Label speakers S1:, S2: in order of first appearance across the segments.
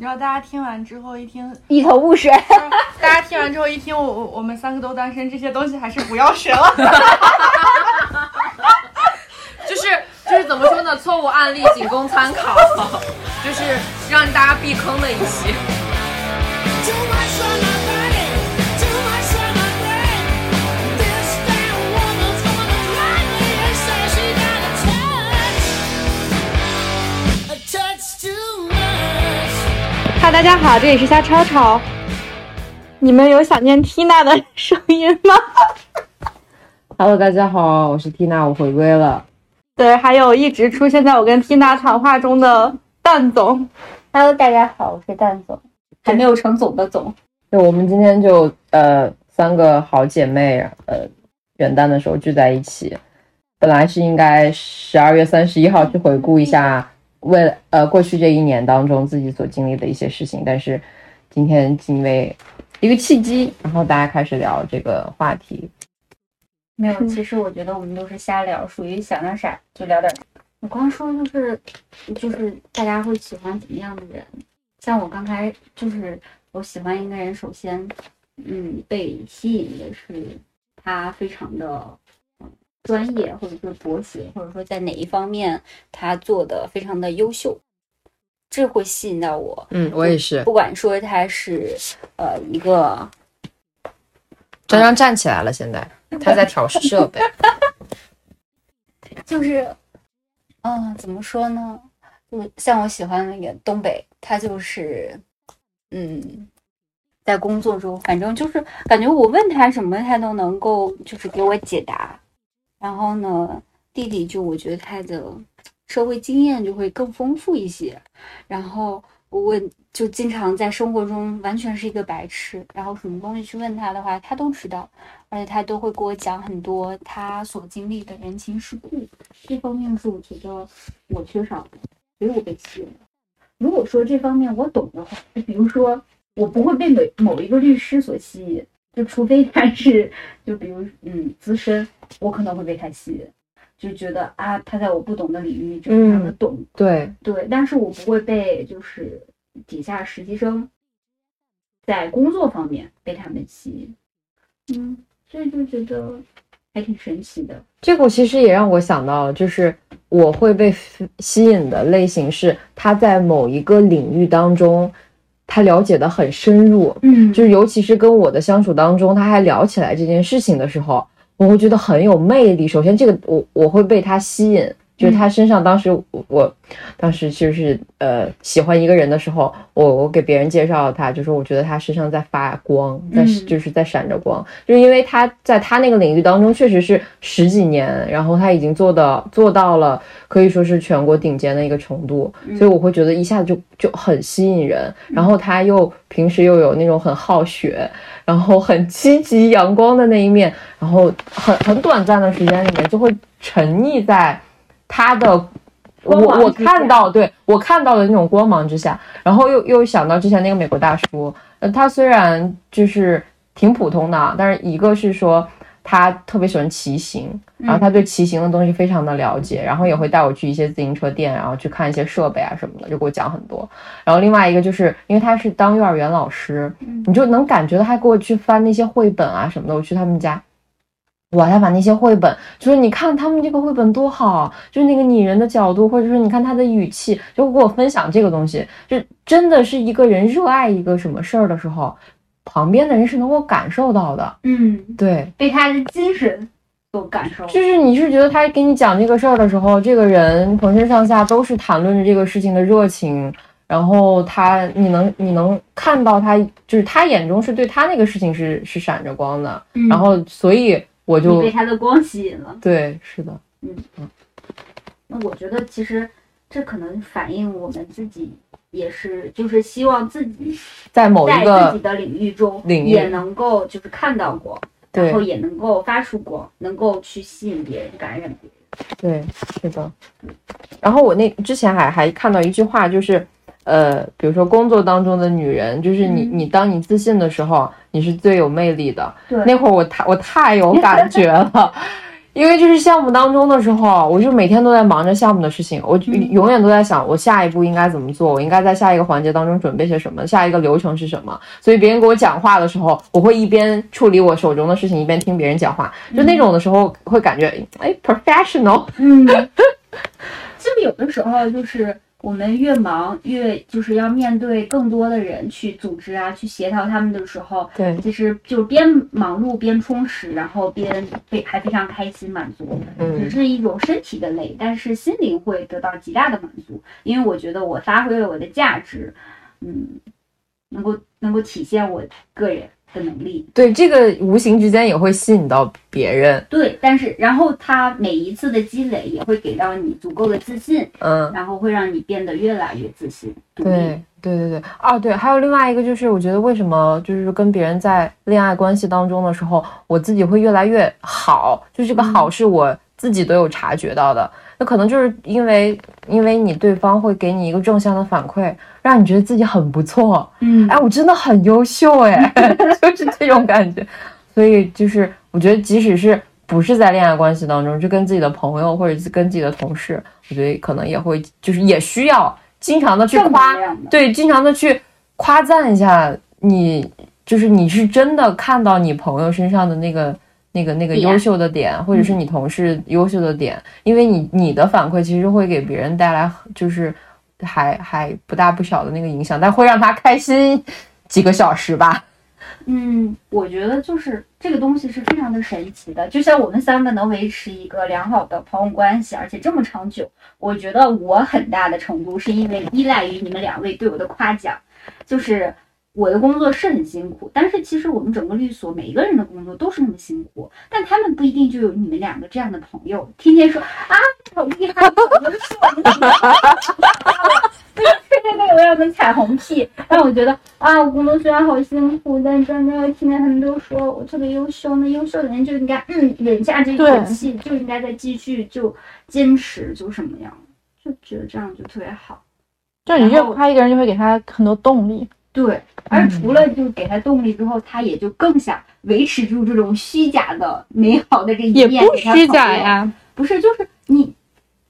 S1: 你知道大家听完之后一听，
S2: 一头雾水。
S1: 大家听完之后一听，我我我们三个都单身，这些东西还是不要学了。
S3: 就是就是怎么说呢？错误案例仅供参考，就是让大家避坑的一期。
S4: 大家好，这里是虾超超。你们有想念 Tina 的声音吗
S5: ？Hello，大家好，我是缇娜，我回归了。
S4: 对，还有一直出现在我跟 Tina 谈话中的蛋总。
S2: Hello，大家好，我是蛋总，还没有成总的总。
S5: 对，我们今天就呃三个好姐妹，呃元旦的时候聚在一起，本来是应该十二月三十一号去回顾一下为了呃过去这一年当中自己所经历的一些事情，但是今天因为一个契机，然后大家开始聊这个话题。
S2: 没有，其实我觉得我们都是瞎聊，属于想聊啥就聊点啥。我刚说就是就是大家会喜欢怎么样的人？像我刚才就是我喜欢一个人，首先嗯被吸引的是他非常的嗯专业，或者说博学，或者说在哪一方面他做的非常的优秀，这会吸引到我。
S5: 嗯，我也是。
S2: 不管说他是呃一个
S5: 张张站起来了，现在 他在调试设备。
S2: 就是，嗯，怎么说呢？就像我喜欢那个东北，他就是，嗯，在工作中，反正就是感觉我问他什么，他都能够就是给我解答。然后呢，弟弟就我觉得他的社会经验就会更丰富一些。然后我，就经常在生活中完全是一个白痴，然后什么东西去问他的话，他都知道。而且他都会给我讲很多他所经历的人情世故，这方面是我觉得我缺少的，所以我被吸引了。如果说这方面我懂的话，就比如说我不会被某某一个律师所吸引，就除非他是就比如嗯资深，我可能会被他吸引，就觉得啊他在我不懂的领域就非常的懂，
S5: 对，
S2: 对，但是我不会被就是底下实习生在工作方面被他们吸引，嗯，所以就觉得还挺神奇的。
S5: 这个其实也让我想到，就是我会被吸引的类型是他在某一个领域当中，他了解的很深入，
S2: 嗯。
S5: 就是尤其是跟我的相处当中，他还聊起来这件事情的时候，我会觉得很有魅力。首先，这个我我会被他吸引，就是他身上当时我我当时就是呃喜欢一个人的时候，我我给别人介绍他，就是我觉得他身上在发光，在
S2: 嗯。
S5: 就是在闪着光，就是因为他在他那个领域当中确实是十几年，然后他已经做到做到了可以说是全国顶尖的一个程度，所以我会觉得一下子就就很吸引人。然后他又平时又有那种很好学，然后很积极阳光的那一面，然后很很短暂的时间里面就会沉溺在他的。我我看到，对我看到的那种光芒之下，然后又又想到之前那个美国大叔，呃，他虽然就是挺普通的啊，但是一个是说他特别喜欢骑行，然后他对骑行的东西非常的了解，然后也会带我去一些自行车店，然后去看一些设备啊什么的，就给我讲很多。然后另外一个就是因为他是当幼儿园老师，你就能感觉到他给我去翻那些绘本啊什么的，我去他们家。哇，他把那些绘本，就是你看他们这个绘本多好，就是那个拟人的角度，或者说你看他的语气，就给我分享这个东西，就真的是一个人热爱一个什么事儿的时候，旁边的人是能够感受到的。
S2: 嗯，
S5: 对，
S2: 被他的精神所感受。
S5: 就是你是觉得他给你讲这个事儿的时候，这个人浑身上下都是谈论着这个事情的热情，然后他你能你能看到他，就是他眼中是对他那个事情是是闪着光的，
S2: 嗯
S5: 然后所以我
S2: 你
S5: 就
S2: 被他的光吸引了。
S5: 对是的，嗯嗯
S2: 那我觉得其实这可能反映我们自己也是，就是希望自己
S5: 在某一
S2: 在自
S5: 个
S2: 己的领域中也能够就是看到过，然后也能够发出光，能够去吸引别人、感染别人。
S5: 对，是的。然后我那之前还还看到一句话，就是，呃，比如说工作当中的女人，就是你、
S2: 嗯
S5: 你当你自信的时候，你是最有魅力的。
S2: 对
S5: 那会儿我太我太有感觉了，因为就是项目当中的时候，我就每天都在忙着项目的事情，我就永远都在想我下一步应该怎么做，我应该在下一个环节当中准备些什么，下一个流程是什么。所以别人给我讲话的时候，我会一边处理我手中的事情，一边听别人讲话，就那种的时候会感觉哎 professional。
S2: 嗯，就有的时候就是我们越忙越就是要面对更多的人去组织啊，去协调他们的时候，
S5: 对。
S2: 其实就边忙碌边充实，然后边非还非常开心满足，
S5: 嗯。
S2: 只是一种身体的累，但是心灵会得到极大的满足，因为我觉得我发挥了我的价值，嗯，能够能够体现我个人的能力。
S5: 对，这个无形之间也会吸引到别人。
S2: 对，但是然后他每一次的积累也会给到你足够的自信，
S5: 嗯，
S2: 然后会让你变得越来越自信。
S5: 对对对对，啊对，还有另外一个就是，我觉得为什么就是跟别人在恋爱关系当中的时候，我自己会越来越好，就是这个好是我自己都有察觉到的。那可能就是因为因为你对方会给你一个正向的反馈，让你觉得自己很不错，
S2: 嗯
S5: 哎，我真的很优秀，哎，就是这种感觉。所以就是我觉得，即使是不是在恋爱关系当中，就跟自己的朋友或者是跟自己的同事，我觉得可能也会就是也需要经常的去夸对，经常的去夸赞一下你，就是你是真的看到你朋友身上的那个。那个那个优秀的点，或者是你同事优秀的点，因为你你的反馈其实会给别人带来就是还还不大不小的那个影响，但会让他开心几个小时吧。
S2: 嗯，我觉得就是这个东西是非常的神奇的，就像我们三个能维持一个良好的朋友关系，而且这么长久，我觉得我很大的程度是因为依赖于你们两位对我的夸奖，就是。我的工作是很辛苦，但是其实我们整个律所每一个人的工作都是那么辛苦，但他们不一定就有你们两个这样的朋友，天天说啊好厉害，我都是我们 对我有个彩虹屁，让我觉得啊，我工作虽然好辛苦，但真的听见他们都说我特别优秀，那优秀的人就应该嗯忍下这一口气，就应该再继续就坚持，就什么样，就觉得这样就特别好。
S4: 就你越夸一个人，就会给他很多动力。
S2: 对，而除了就给他动力之后，他也就更想维持住这种虚假的美好的这一
S4: 也
S2: 面，
S4: 不虚假呀，
S2: 不是，就是你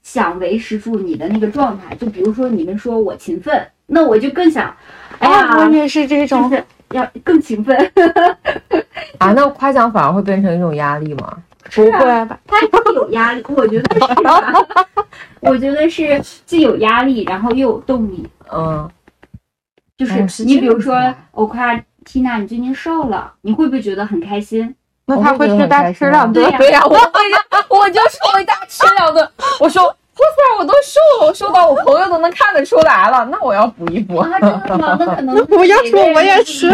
S2: 想维持住你的那个状态，就比如说你们说我勤奋，那我就更想，哎呀，
S4: 啊，我也是这种，
S2: 就是要更勤奋。
S5: 啊，那夸奖反而会变成一种压力吗？
S4: 不会吧？
S2: 他是有压力，我觉得是吧？我觉得是既有压力，然后又有动力。
S5: 嗯，
S2: 就是你比如说我夸缇娜你最近瘦了，你会不会觉得很开心？
S4: 那他会去大吃两顿
S2: 对呀。
S5: 我会呀，我就说我大吃两顿，我说哇塞，我都瘦了，我瘦到我朋友都能看得出来了，那我要补一补。
S2: 啊，真的吗？那可能
S4: 那不要说我也吃，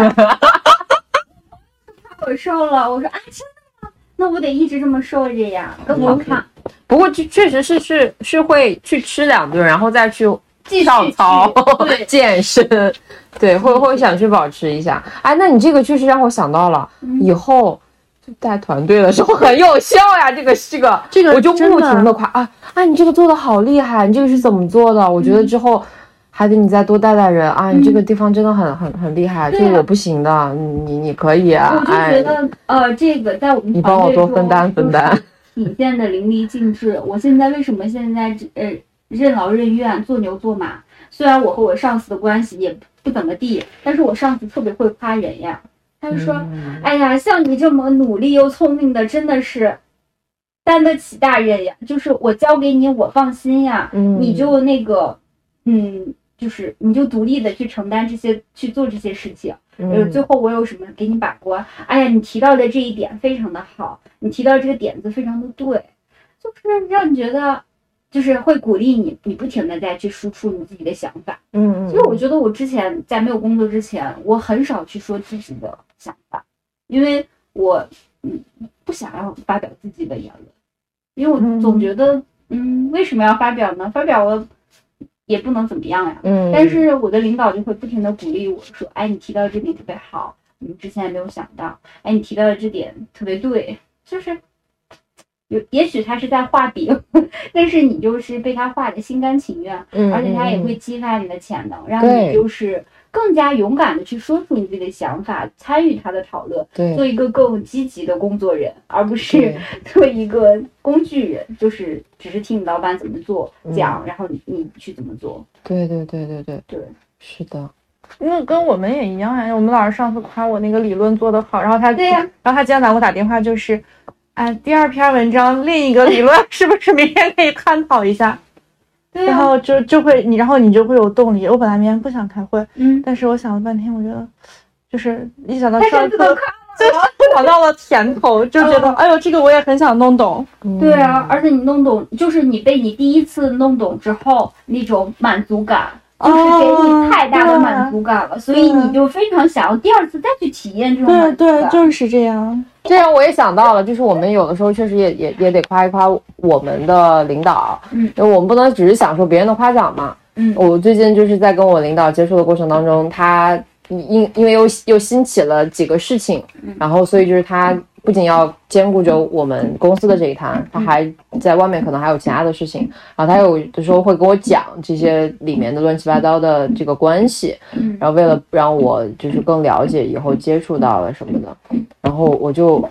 S2: 我瘦了，我说啊，真的吗？那我得一直这么瘦着呀，更好看。
S5: 不过确确实是是是会去吃两顿，然后再去
S2: 继续
S5: 跳操 健身，对，会会想去保持一下。哎，那你这个确实让我想到了，
S2: 嗯
S5: 以后就带团队的时候很有效呀。这个这个
S4: 这个
S5: 我就不停的夸啊啊，你这个做的好厉害，你这个是怎么做的？我觉
S2: 嗯
S5: 得之后。还得你再多带带人啊！你这个地方真的很很很厉害，这
S2: 对啊
S5: 我不行的，你你你可以啊！
S2: 我就
S5: 哎
S2: 觉，得，呃，这个在我们
S5: 你帮我多分担分担。
S2: 体现的淋漓尽致。我现在为什么现在呃任劳任怨、做牛做马？虽然我和我上司的关系也不怎么地，但是我上司特别会夸人呀。他就说：“
S5: 嗯
S2: 哎呀，像你这么努力又聪明的，真的是担得起大任呀。就是我交给你，我放心呀。
S5: 嗯
S2: 你就那个，嗯，就是你就独立的去承担这些，去做这些事情。呃，
S5: 嗯
S2: 最后我有什么给你把关？哎呀，你提到的这一点非常的好，你提到这个点子非常的对，就是让你觉得，就是会鼓励你，你不停的再去输出你自己的想法。
S5: 嗯，
S2: 其实我觉得我之前在没有工作之前，我很少去说自己的想法，因为我嗯不想要发表自己的言论，因为我总觉得嗯为什么要发表呢？发表了也不能怎么样呀。
S5: 嗯，
S2: 但是我的领导就会不停的鼓励我说：“哎，你提到的这点特别好，你之前也没有想到。哎，你提到的这点特别对，就是有也许他是在画饼，但是你就是被他画的心甘情愿，
S5: 嗯，
S2: 而且他也
S5: 嗯
S2: 会激发你的潜能，让你就是更加勇敢的去说出你自己的想法，参与他的讨论，
S5: 对。
S2: 做一个更积极的工作人，而不是 做一个工具人，就是只是听你老板怎么做
S5: 嗯。
S2: 讲，然后你你去怎么做。
S5: 对对对对对
S2: 对，
S5: 是的，
S1: 那跟我们也一样呀。我们老师上次夸我那个理论做得好，然后他
S2: 对呀。
S1: 然后他今天给我打电话就是，哎，第二篇文章另一个理论是不是明天可以探讨一下？
S2: 对啊，
S1: 然后就就会你，然后你就会有动力。我本来明天不想开会，
S2: 嗯，
S1: 但是我想了半天，我觉得就是一想到上课
S2: 是不能
S1: 就尝到了甜头，就觉得、
S2: 嗯
S1: 哎呦，这个我也很想弄懂。
S2: 对啊，而且你弄懂，就是你被你第一次弄懂之后那种满足感。就是给你太大的满足感了，所以你就非常想要第二次再去体验这种
S1: 对
S2: 满足
S1: 对，
S2: 感。
S1: 就是这样。
S5: 这样我也想到了，就是我们有的时候确实也也也得夸一夸我们的领导，
S2: 嗯。
S5: 因为我们不能只是享受别人的夸奖嘛。
S2: 嗯。
S5: 我最近就是在跟我领导接触的过程当中，他因因为又又兴起了几个事情，
S2: 嗯。
S5: 然后所以就是他不仅要兼顾着我们公司的这一摊，他还在外面可能还有其他的事情，然后他有的时候会跟我讲这些里面的乱七八糟的这个关系，
S2: 嗯。
S5: 然后为了让我就是更了解以后接触到了什么的，然后我就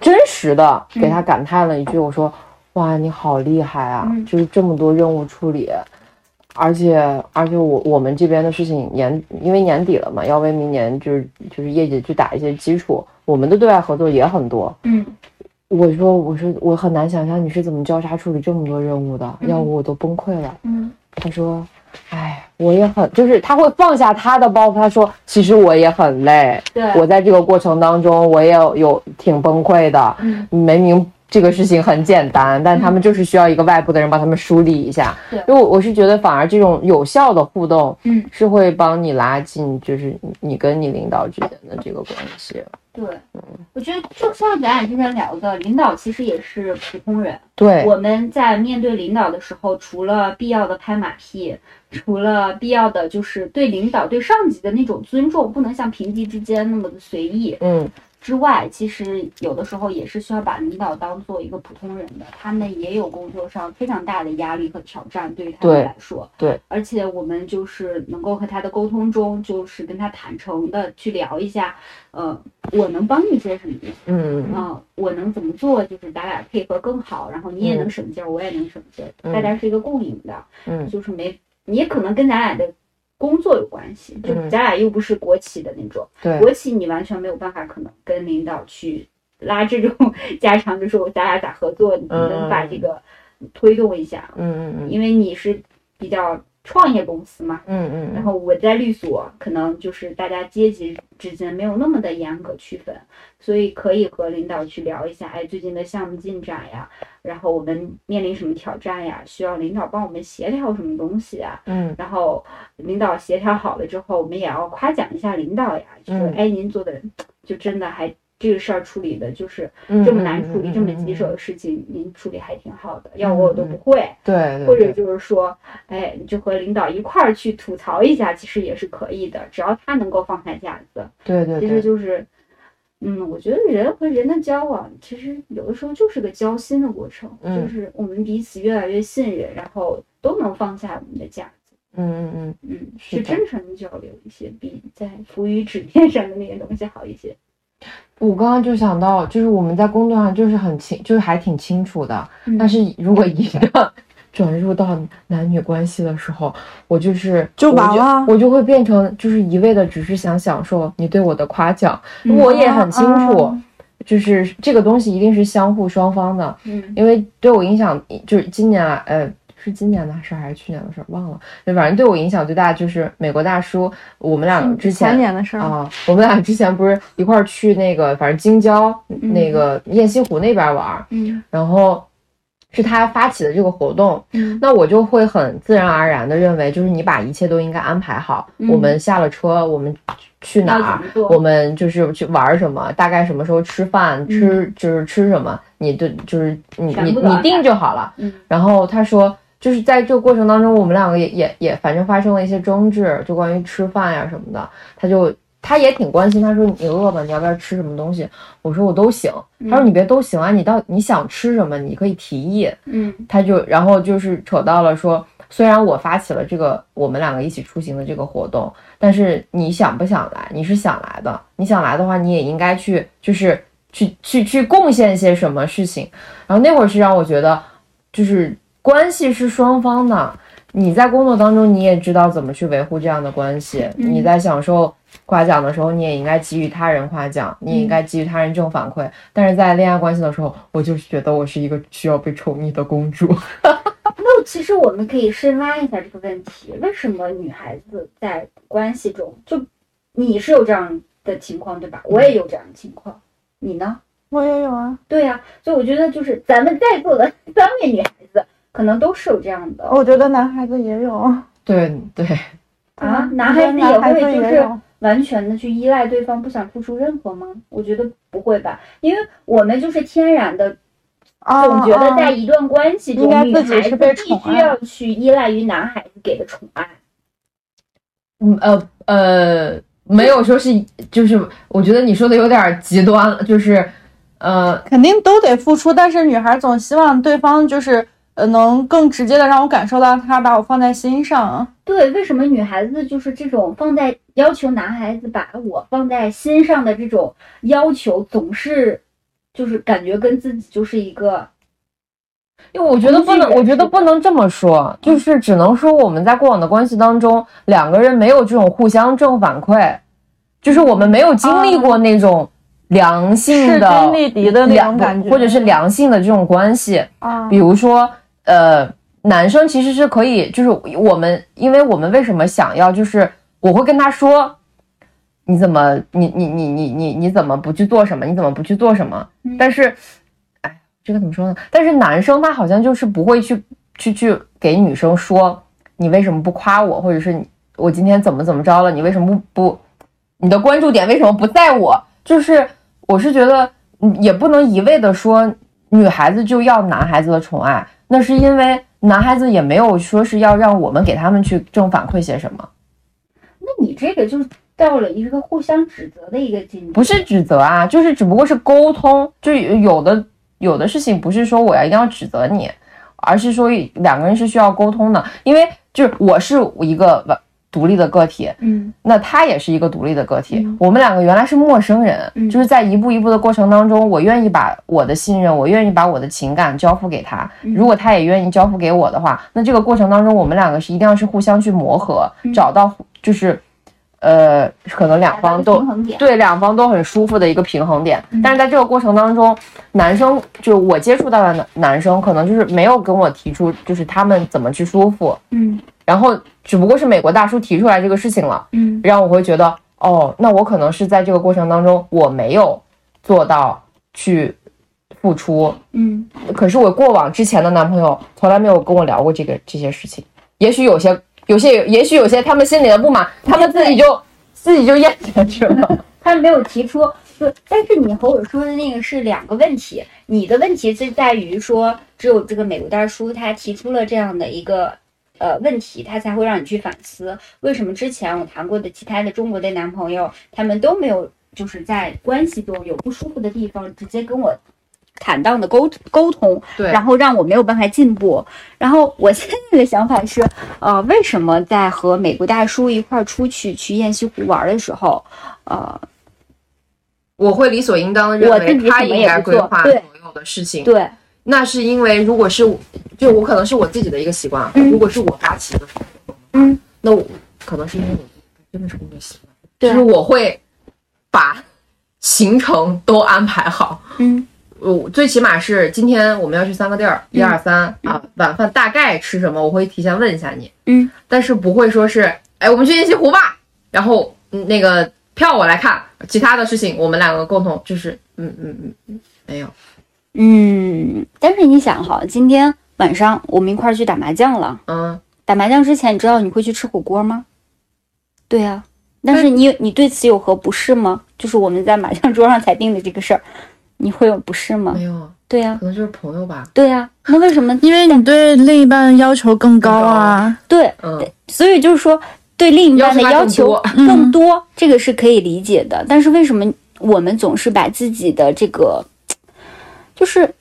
S5: 真实的给他感叹了一句，我说：“哇，你好厉害啊！
S2: 嗯。
S5: 就是这么多任务处理，而且而且我我们这边的事情年因为年底了嘛，要为明年就是就是业绩去打一些基础，我们的对外合作也很多。
S2: 嗯，
S5: 我说我说我很难想象你是怎么交叉处理这么多任务的，要不我都崩溃了。
S2: 嗯，
S5: 他说。哎，我也很，就是他会放下他的包袱。他说：“其实我也很累，
S2: 对，
S5: 我在这个过程当中，我也有有挺崩溃的。
S2: 嗯
S5: 明明这个事情很简单，但他们就是需要一个外部的人帮他们梳理一下。
S2: 对。
S5: 因为我我是觉得，反而这种有效的互动，
S2: 嗯，
S5: 是会帮你拉近，就是你跟你领导之间的这个关系。
S2: 对，嗯。我觉得就像咱俩之前聊的，领导其实也是普通人。
S5: 对，
S2: 我们在面对领导的时候，除了必要的拍马屁，除了必要的就是对领导、对上级的那种尊重，不能像平级之间那么的随意。
S5: 嗯，
S2: 之外，其实有的时候也是需要把领导当做一个普通人的，他们也有工作上非常大的压力和挑战，对于他们来说。
S5: 对，
S2: 而且我们就是能够和他的沟通中，就是跟他坦诚的去聊一下，呃，我能帮你些什么，
S5: 嗯
S2: 我能怎么做，就是咱俩配合更好，然后你也能
S5: 嗯
S2: 省劲儿，我也能省劲儿，
S5: 嗯
S2: 大家是一个共赢的，
S5: 嗯
S2: 就是没，你也可能跟咱俩的工作有关系，就
S5: 嗯
S2: 咱俩又不是国企的那种，
S5: 对，
S2: 国企你完全没有办法可能跟领导去拉这种 家常，就说咱俩咋合作，你能把这个推动一下，
S5: 嗯嗯。
S2: 因为你是比较创业公司嘛，
S5: 嗯嗯嗯。
S2: 然后我在律所，可能就是大家阶级之间没有那么的严格区分，所以可以和领导去聊一下，哎，最近的项目进展呀，然后我们面临什么挑战呀，需要领导帮我们协调什么东西啊，
S5: 嗯。
S2: 然后领导协调好了之后，我们也要夸奖一下领导呀，就说，
S5: 嗯。
S2: 哎，您做的就真的还。这个事儿处理的就是
S5: 嗯，
S2: 这么难处理、
S5: 嗯
S2: 这么棘手，的事情，您处理还挺好的，要我我都不会。
S5: 对对，
S2: 或者就是说，哎，你就和领导一块儿去吐槽一下，其实也是可以的，只要他能够放下架子。
S5: 对对
S2: 其实，就是，嗯，我觉得人和人的交往，其实有的时候就是个交心的过程，
S5: 嗯
S2: 就是我们彼此越来越信任，然后都能放下我们的架子。
S5: 嗯嗯嗯，
S2: 嗯，
S5: 是
S2: 真诚的交流一些，比在浮于纸面上的那些东西好一些。
S5: 我刚刚就想到，就是我们在工作上就是很清，就是还挺清楚的，
S2: 嗯
S5: 但是如果一旦转入到男女关系的时候，我就是
S1: 就完了
S5: 我就会变成就是一味的只是想享受你对我的夸奖，
S2: 嗯
S5: 我也很清楚，
S1: 啊
S5: 就是这个东西一定是相互双方的，
S2: 嗯
S5: 因为对我影响就是今年啊，呃。是今年的事儿还是去年的事儿？忘了。就反正对我影响最大就是美国大叔，我们俩之前
S1: 前年的事儿。
S5: 啊，我们俩之前不是一块儿去那个，反正京郊、那个雁西湖那边玩儿，
S2: 嗯
S5: 然后是他发起的这个活动，
S2: 嗯
S5: 那我就会很自然而然的认为，就是你把一切都应该安排好。
S2: 嗯
S5: 我们下了车，我们去哪儿我们就是去玩儿什么，大概什么时候吃饭，吃就是吃什么，你对就是你你你定就好了。
S2: 嗯
S5: 然后他说，就是在这个过程当中，我们两个也也也反正发生了一些争执，就关于吃饭呀什么的。他就他也挺关心，他说你饿吗？你要不要吃什么东西？我说我都行。他说你别都行啊，你到你想吃什么，你可以提议。
S2: 嗯
S5: 他就然后就是扯到了说，虽然我发起了这个我们两个一起出行的这个活动，但是你想不想来？你是想来的，你想来的话，你也应该去，就是去去去贡献些什么事情。然后那会儿是让我觉得，就是关系是双方的。你在工作当中，你也知道怎么去维护这样的关系。
S2: 嗯
S5: 你在享受夸奖的时候，你也应该给予他人夸奖，你也应该给予他人正反馈。但是在恋爱关系的时候，我就是觉得我是一个需要被宠溺的公主。
S2: 那其实我们可以深挖一下这个问题：为什么女孩子在关系中，就你是有这样的情况对吧？我也有这样的情况，你呢？
S4: 我也有啊，
S2: 对呀、所以我觉得就是咱们在座的三位女孩子，可能都是有这样的
S4: 我觉得男孩子也有
S5: 对对，
S2: 啊。
S4: 嗯
S2: 男孩子也会就是完全的去依赖对方，不想付出任何吗？我觉得不会吧，因为我们就是天然的
S4: 啊
S2: 总觉得
S4: 啊
S2: 在一段关系中，
S4: 应该
S2: 女
S4: 自己是
S2: 孩子必须要去依赖于男孩子给的宠爱。
S5: 嗯呃呃，没有说是，就是我觉得你说的有点极端了，就是呃，
S4: 肯定都得付出，但是女孩总希望对方就是呃能更直接的让我感受到他把我放在心上。
S2: 对，为什么女孩子就是这种放在要求男孩子把我放在心上的这种要求，总是就是感觉跟自己就是一个
S5: 因为我觉得不能，我觉得不能这么说，就是只能说我们在过往的关系当中，两个人没有这种互相正反馈，就是我们没有经历过那种良性的势
S4: 均力敌的那种感觉，
S5: 或者是良性的这种关系。
S4: 啊
S5: 比如说，呃，男生其实是可以，就是我们，因为我们为什么想要，就是我会跟他说，你怎么，你你你你你你怎么不去做什么？你怎么不去做什么？
S2: 嗯
S5: 但是，哎，这个怎么说呢？但是男生他好像就是不会去去去给女生说，你为什么不夸我，或者是我今天怎么怎么着了，你为什么不不，你的关注点为什么不在我？就是我是觉得，嗯也不能一味的说女孩子就要男孩子的宠爱，那是因为男孩子也没有说是要让我们给他们去正反馈些什么，
S2: 那你这个就到了一个互相指责的一个境界。
S5: 不是指责啊，就是只不过是沟通，就有的有的事情不是说我要一定要指责你，而是说两个人是需要沟通的，因为就是我是一个完独立的个体，
S2: 嗯。
S5: 那他也是一个独立的个体，
S2: 嗯。
S5: 我们两个原来是陌生人，
S2: 嗯。
S5: 就是在一步一步的过程当中，我愿意把我的信任，我愿意把我的情感交付给他，
S2: 嗯。
S5: 如果他也愿意交付给我的话，那这个过程当中，我们两个是一定要是互相去磨合，
S2: 嗯。
S5: 找到就是，呃，可能两方都。对两方都很舒服的一个平衡点。
S2: 嗯
S5: 但是在这个过程当中，男生就我接触到的男男生，可能就是没有跟我提出，就是他们怎么去舒服，
S2: 嗯
S5: 然后只不过是美国大叔提出来这个事情了。
S2: 嗯
S5: 让我会觉得，哦，那我可能是在这个过程当中我没有做到去付出，
S2: 嗯
S5: 可是我过往之前的男朋友从来没有跟我聊过这个这些事情。也许有些，有些，也许有些他们心里的不满，他们自己就自己就咽下去了。
S2: 他没有提出，就但是你和我说的那个是两个问题，你的问题是在于说，只有这个美国大叔他提出了这样的一个呃问题，他才会让你去反思，为什么之前我谈过的其他的中国的男朋友，他们都没有就是在关系中有不舒服的地方，直接跟我。坦荡的沟沟通，
S5: 对
S2: 然后让我没有办法进步。然后我现在的想法是，呃，为什么在和美国大叔一块儿出去去雁西湖玩的时候，呃，
S5: 我会理所应当的
S2: 我自己什么也不做对
S5: 有的事情。
S2: 对，
S5: 那是因为如果是就我可能是我自己的一个习惯，
S2: 嗯
S5: 如果是我发起的，
S2: 嗯，
S5: 那我可能是因为我真的是工作习惯，就是我会把行程都安排好。
S2: 嗯
S5: 我最起码是今天我们要去三个地儿，一二三啊，晚饭大概吃什么，我会提前问一下你，
S2: 嗯，
S5: 但是不会说是，哎，我们去雁西湖吧，然后嗯那个票我来看，其他的事情我们两个共同就是，嗯嗯嗯嗯，没有，
S2: 嗯，但是你想哈，今天晚上我们一块儿去打麻将了。
S5: 嗯，
S2: 打麻将之前，你知道你会去吃火锅吗？对呀、但是你你对此有何不适吗？就是我们在麻将桌上才定的这个事儿，你会有不适吗
S5: 没？有，
S2: 对呀、
S5: 可能就是朋友吧，
S2: 对呀、那为什么？
S4: 因为你对另一半要求更高啊。
S2: 对，
S5: 嗯，
S2: 所以就是说，对另一半的要
S5: 要求更
S2: 更多，这个是可以理解的。但是为什么我们总是把自己的这个，就是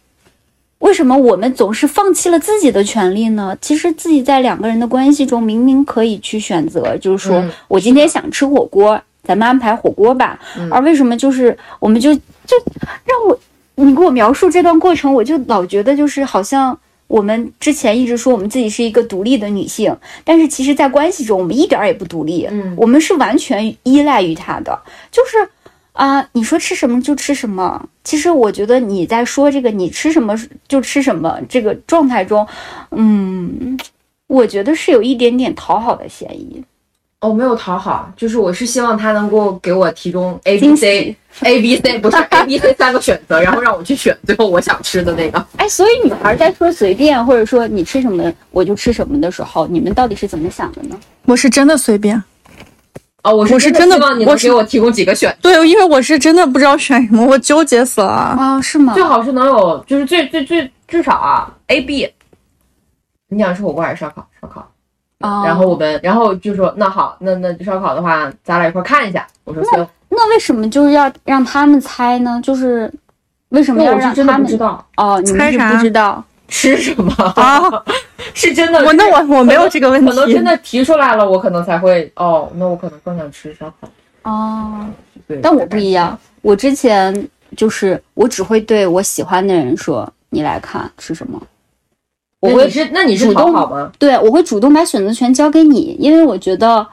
S2: 为什么我们总是放弃了自己的权利呢？其实自己在两个人的关系中，明明可以去选择，就是说、
S5: 嗯
S2: 我今天想吃火锅，咱们安排火锅吧。而为什么就是我们就就让我你给我描述这段过程，我就老觉得就是好像。我们之前一直说我们自己是一个独立的女性，但是其实，在关系中我们一点儿也不独立，
S5: 嗯
S2: 我们是完全依赖于他的，就是啊，你说吃什么就吃什么。其实我觉得你在说这个你吃什么就吃什么这个状态中，嗯，我觉得是有一点点讨好的嫌疑。
S5: 哦，没有讨好，就是我是希望他能够给我提供 A B C A B C 不是 A B C 三个选择，然后让我去选最后我想吃的那个。
S2: 哎，所以女孩在说随便或者说你吃什么我就吃什么的时候，你们到底是怎么想的呢？
S4: 我是真的随便。
S5: 哦，我
S4: 我是真的
S5: 希望你能给我提供几个选，
S4: 对，因为我是真的不知道选什么，我纠结死了。
S2: 啊、是吗？
S5: 最好是能有，就是最最最至少啊 A B。你想吃火锅还是烧烤？烧烤。
S2: 哦
S5: 然后我们，然后就说那好，那那烧烤的话，咱俩一块看一下。我说行，
S2: 那为什么就是要让他们猜呢？就是为什么要
S5: 那我是真的
S2: 让他们？
S5: 不知道
S2: 哦，你们是
S4: 猜啥
S2: 不知道。
S5: 吃什么
S4: 啊，
S5: 是真的。
S4: 我那我我没有这个问题
S5: 可能真。的提出来了，我可能才会哦，那我可能更想吃烧烤。
S2: 哦，
S5: 对，
S2: 但我不一样，我之前就是我只会对我喜欢的人说：“你来看吃什么。”我会
S5: 那你是那你是
S2: 主动
S5: 讨好吗？
S2: 对我会主动把选择权交给你，因为我觉得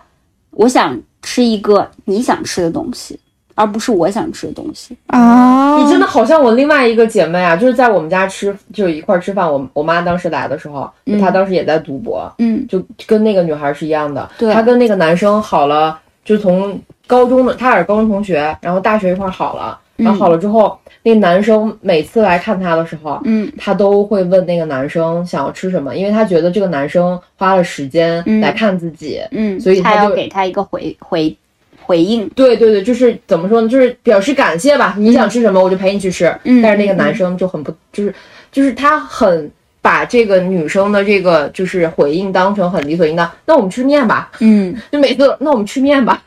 S2: 我想吃一个你想吃的东西，而不是我想吃的东西。
S4: 啊，
S5: 你真的好像我另外一个姐妹啊，就是在我们家吃，就一块儿吃饭。我我妈当时来的时候，
S2: 嗯
S5: 她当时也在读博，
S2: 嗯
S5: 就跟那个女孩是一样的。
S2: 对
S5: 她跟那个男生好了，就从高中的，他俩是高中同学，然后大学一块儿好了，然后好了之后，那个男生每次来看她的时候，
S2: 嗯
S5: 他都会问那个男生想要吃什么，因为她觉得这个男生花了时间
S2: 嗯
S5: 来看自己。
S2: 嗯，
S5: 所以
S2: 她要给他一个回回回应。
S5: 对对对，就是怎么说呢，就是表示感谢吧。你想吃什么，我就陪你去吃。
S2: 嗯
S5: 但是那个男生就很不，就是就是他很把这个女生的这个就是回应当成很理所应当。那我们吃面吧，
S2: 嗯，
S5: 就每次那我们吃面吧，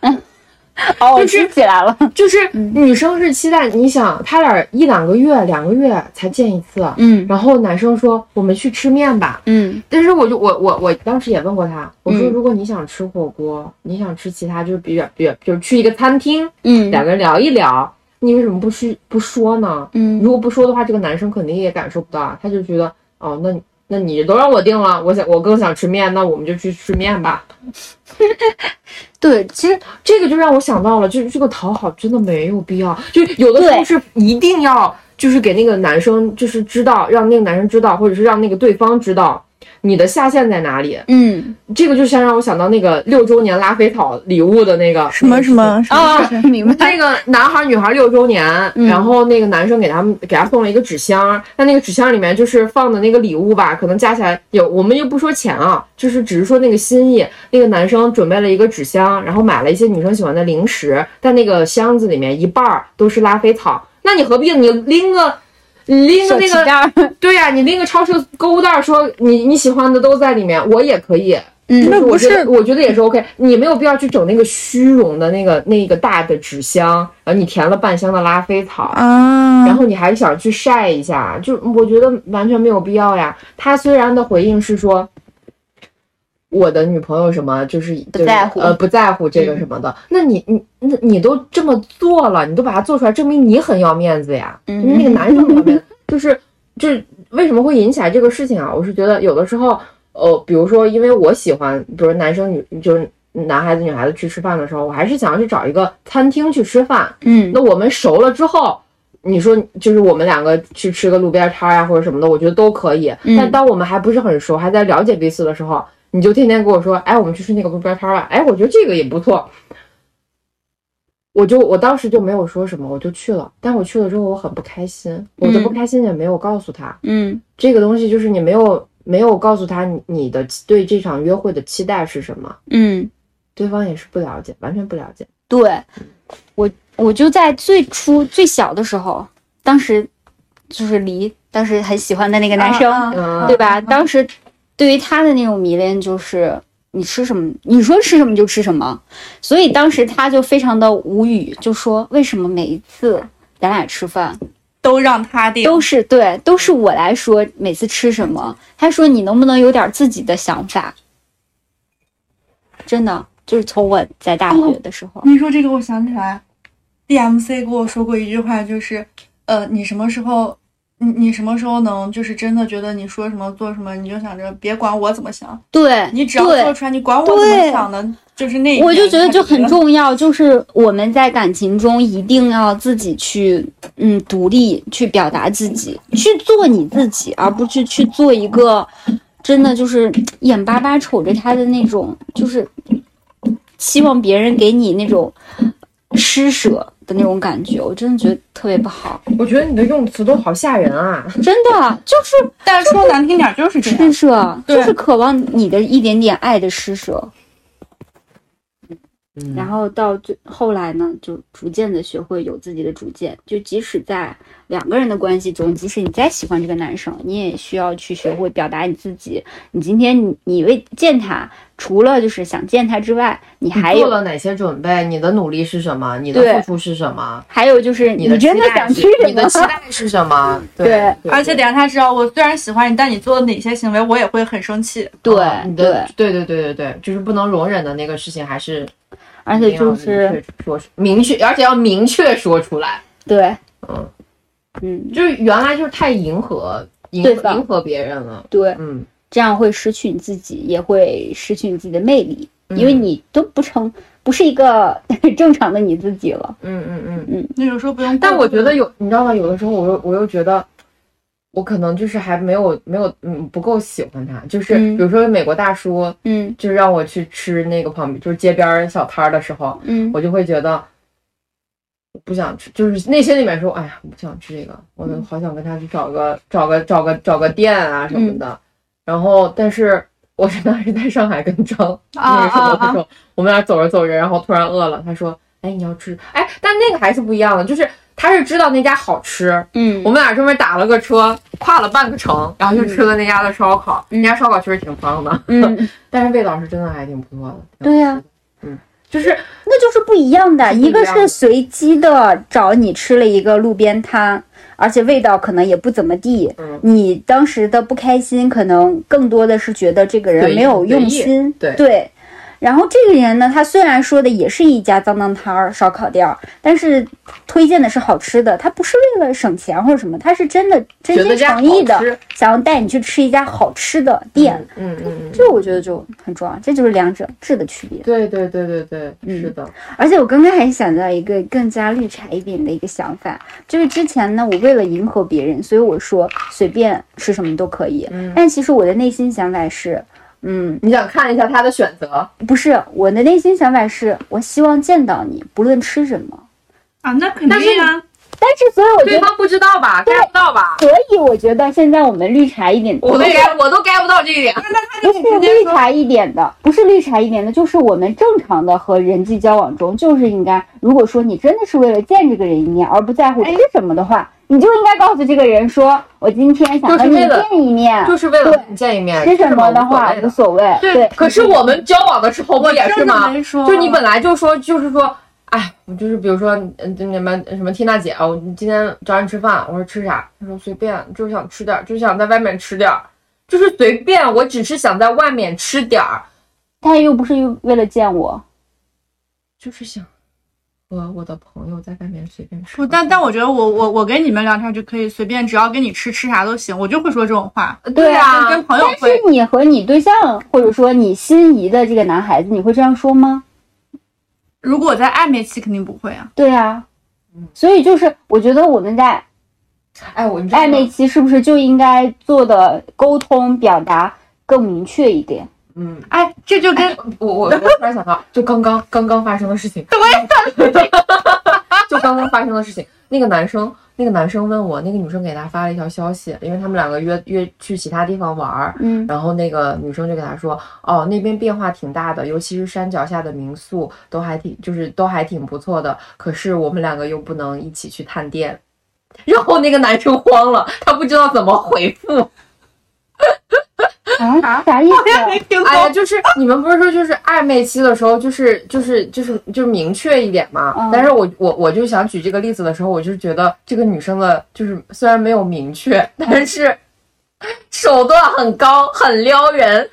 S2: 哦，我
S5: 就是
S2: 起来了。
S5: 就是女生是期待，你想他俩一两个月、两个月才见一次，
S2: 嗯。
S5: 然后男生说我们去吃面吧，
S2: 嗯。
S5: 但是我就我我我当时也问过他，我说
S2: 嗯
S5: 如果你想吃火锅，你想吃其他，就是比较比较就是去一个餐厅，
S2: 嗯。
S5: 两个人聊一聊，你为什么不去不说呢？
S2: 嗯。
S5: 如果不说的话，这个男生肯定也感受不到，他就觉得哦，那你那你都让我定了，我想我更想吃面，那我们就去吃面吧。
S2: 对，其实
S5: 这个就让我想到了，就是这个讨好真的没有必要，就有的时候是一定要就是给那个男生就是知道，让那个男生知道，或者是让那个对方知道你的下限在哪里。
S2: 嗯
S5: 这个就像让我想到那个六周年拉菲草礼物的那个
S4: 什么什么什么
S2: 啊，明白。
S5: 那个男孩女孩六周年，
S2: 嗯
S5: 然后那个男生给他们给他送了一个纸箱，但那个纸箱里面就是放的那个礼物吧，可能加起来有，我们又不说钱啊，就是只是说那个心意。那个男生准备了一个纸箱，然后买了一些女生喜欢的零食，但那个箱子里面一半儿都是拉菲草，那你何必你拎个你拎个那个
S2: 袋儿，
S5: 对呀、你拎个超市购物袋儿，说你你喜欢的都在里面，我也可以。
S2: 嗯
S5: 就是我
S4: 那不是
S5: 觉得，我觉得也是 OK。你没有必要去整那个虚荣的那个那个大的纸箱，然后你填了半箱的拉菲草，
S4: 啊？
S5: 然后你还想去晒一下，就我觉得完全没有必要呀。他虽然的回应是说。我的女朋友什么就是就是
S2: 在乎
S5: 呃不在乎这个什么的，那你你那你都这么做了，你都把它做出来，证明你很要面子呀。
S2: 嗯
S5: 那个男生很要面子，就是就是为什么会引起来这个事情啊？我是觉得有的时候，呃，比如说因为我喜欢，比如男生女就是男孩子女孩子去吃饭的时候，我还是想要去找一个餐厅去吃饭。
S2: 嗯
S5: 那我们熟了之后，你说就是我们两个去吃个路边摊儿呀或者什么的，我觉得都可以。
S2: 嗯
S5: 但当我们还不是很熟，还在了解彼此的时候，你就天天跟我说，哎，我们去吃那个路边摊儿吧，哎，我觉得这个也不错。我就我当时就没有说什么，我就去了。但我去了之后，我很不开心，我的
S2: 嗯
S5: 不开心也没有告诉他。
S2: 嗯
S5: 这个东西就是你没有没有告诉他你你的对这场约会的期待是什么，
S2: 嗯，
S5: 对方也是不了解，完全不了解。
S2: 对，我我就在最初最小的时候，当时就是离当时很喜欢的那个男生，
S5: 嗯，
S2: 对吧？当时对于他的那种迷恋就是你吃什么，你说吃什么就吃什么，所以当时他就非常的无语，就说为什么每一次咱俩吃饭，
S4: 都让他定，
S2: 都是对，都是我来说每次吃什么。他说你能不能有点自己的想法？真的，就是从我在大学的时候，
S4: 你说这个，我想起来，DMC 跟我说过一句话，就是，呃，你什么时候，你你什么时候能就是真的觉得你说什么做什么，你就想着别管我怎么想，
S2: 对，
S4: 你只要
S2: 对
S4: 做出来，你管我怎么想的，就是那
S2: 我就觉得就很重要，就是我们在感情中一定要自己去，嗯，独立去表达自己，去做你自己，而不是去做一个真的就是眼巴巴瞅着他的那种，就是希望别人给你那种施舍的那种感觉，我真的觉得特别不好，
S5: 我觉得你的用词都好吓人啊！
S2: 真的就是
S4: 但是说难听点就是这样
S2: 施。舍，就是渴望你的一点点爱的施舍。
S5: 嗯
S2: 然后到最后来呢，就逐渐的学会有自己的主见。就即使在两个人的关系中，即使你再喜欢这个男生，你也需要去学会表达你自己。你今天你你为见他，除了就是想见他之外，你还有
S5: 你做了哪些准备？你的努力是什么？你的付出是什么？
S2: 还有就是
S5: 你的
S2: 真的
S5: 期待是
S2: 什
S5: 你的期
S2: 么？
S5: 待是什么？
S2: 对
S4: 而且得让他知道，我虽然喜欢你，但你做了哪些行为，我也会很生气。
S2: 对对
S5: 对对对对，就是不能容忍的那个事情，还是
S2: 而且就是
S5: 明确说明确，而且要明确说出来。
S2: 对，
S5: 嗯，
S2: 嗯，
S5: 就是原来就是太迎合，迎
S2: 合
S5: 迎合别人了。
S2: 对，
S5: 嗯，
S2: 这样会失去你自己，也会失去你自己的魅力，因为
S5: 嗯
S2: 你都不成不是一个 正常的你自己了。
S5: 嗯嗯嗯嗯。
S4: 那有时候不用。
S5: 但我觉得有，你知道吗？有的时候我又我又觉得，我可能就是还没有没有嗯不够喜欢他。就是
S2: 嗯
S5: 比如说美国大叔，
S2: 嗯
S5: 就是让我去吃那个旁边就是街边小摊儿的时候，
S2: 嗯
S5: 我就会觉得不想吃，就是内心里面说，哎呀，我不想吃这个，我好想跟他去找个找个找个找个店啊什么的。然后，但是我是当时在上海跟张 那个什么的时候，我们俩走着走着，然后突然饿了，他说，哎，你要吃？哎，但那个还是不一样的，就是他是知道那家好吃，
S2: 嗯。
S5: 我们俩专门打了个车，跨了半个城，然后就吃了那家的烧烤。那家烧烤确实挺棒的，
S2: 嗯，
S5: 但是味道是真的还挺不错的。
S2: 对呀。
S5: 嗯，就是
S2: 那就是不一样的，一个
S5: 是
S2: 随机的找你吃了一个路边摊，而且味道可能也不怎么地。
S5: 嗯。
S2: 你当时的不开心，可能更多的是觉得这个人没有用心。
S5: 对。
S2: 心。
S5: 对
S2: 然后这个人呢，他虽然说的也是一家脏脏摊儿、烧烤店儿，但是推荐的是好吃的，他不是为了省钱或者什么，他是真的真心诚意的想要带你去吃一家好吃的店。
S5: 嗯嗯嗯，
S2: 这我觉得就很重要，这就是两者质的区别。
S5: 对对对对对，
S2: 嗯
S5: 是的，
S2: 而且我刚刚还想到一个更加绿茶一点的一个想法，就是之前呢，我为了迎合别人，所以我说随便吃什么都可以。
S5: 嗯
S2: 但其实我的内心想法是，嗯，
S5: 你想看一下他的选择，
S2: 不是我的内心想法是，我希望见到你，不论吃什么。
S4: 啊，那肯
S5: 但是
S4: 定啊。
S2: 但是，所以我觉得，
S5: 对方不知道吧
S2: 对
S5: ？get 不到吧？
S2: 所以我觉得现在我们绿茶一点，
S5: 我都 get 我都 get 不到这一点。
S2: 不是绿茶一点的，不是绿茶一点的，就是我们正常的和人际交往中，就是应该，如果说你真的是为了见这个人一面，而不在乎吃什么的话，你就应该告诉这个人说，我今天想和你见一面，
S5: 就是为了见一面，
S2: 吃什么
S5: 的
S2: 的话无所谓。对，
S5: 可是我们交往的时候不也是吗？就你本来就说，就是说，哎，我就是比如说，嗯，你们什么缇娜姐，我今天找你吃饭，我说吃啥？她说随便，就是想吃点，就是想在外面吃点，就是随便，我只是想在外面吃点儿，
S2: 他又不是为了见我，
S5: 就是想和我的朋友在外面随便吃
S4: 不，。但但我觉得我我我跟你们聊天就可以随便，只要跟你吃吃啥都行，我就会说这种话。
S5: 对啊，
S4: 跟朋友
S2: 但
S4: 会
S2: 是你和你对象或者说你心仪的这个男孩子，你会这样说吗？
S4: 如果我在暧昧期肯定不会啊。
S2: 对啊，所以就是我觉得我们在
S5: 哎，我
S2: 暧昧期是不是就应该做的沟通表达更明确一点？
S5: 嗯，
S4: 哎，这就跟
S5: 我我我突然想到，就刚刚刚刚发生的事情，就刚刚发生的事情。那个男生，那个男生问我，那个女生给他发了一条消息，因为他们两个约约去其他地方玩儿，
S2: 嗯
S5: 然后那个女生就给他说，哦，那边变化挺大的，尤其是山脚下的民宿都还挺，就是都还挺不错的。可是我们两个又不能一起去探店，然后那个男生慌了，他不知道怎么回复。
S2: 啊，啥意思？
S4: 没听
S5: 哎呀，就是你们不是说就是暧昧期的时候，就是就是就是就是明确一点嘛。
S2: 嗯
S5: 但是我我我就想举这个例子的时候，我就觉得这个女生的，就是虽然没有明确，但是 手段很高，很撩人。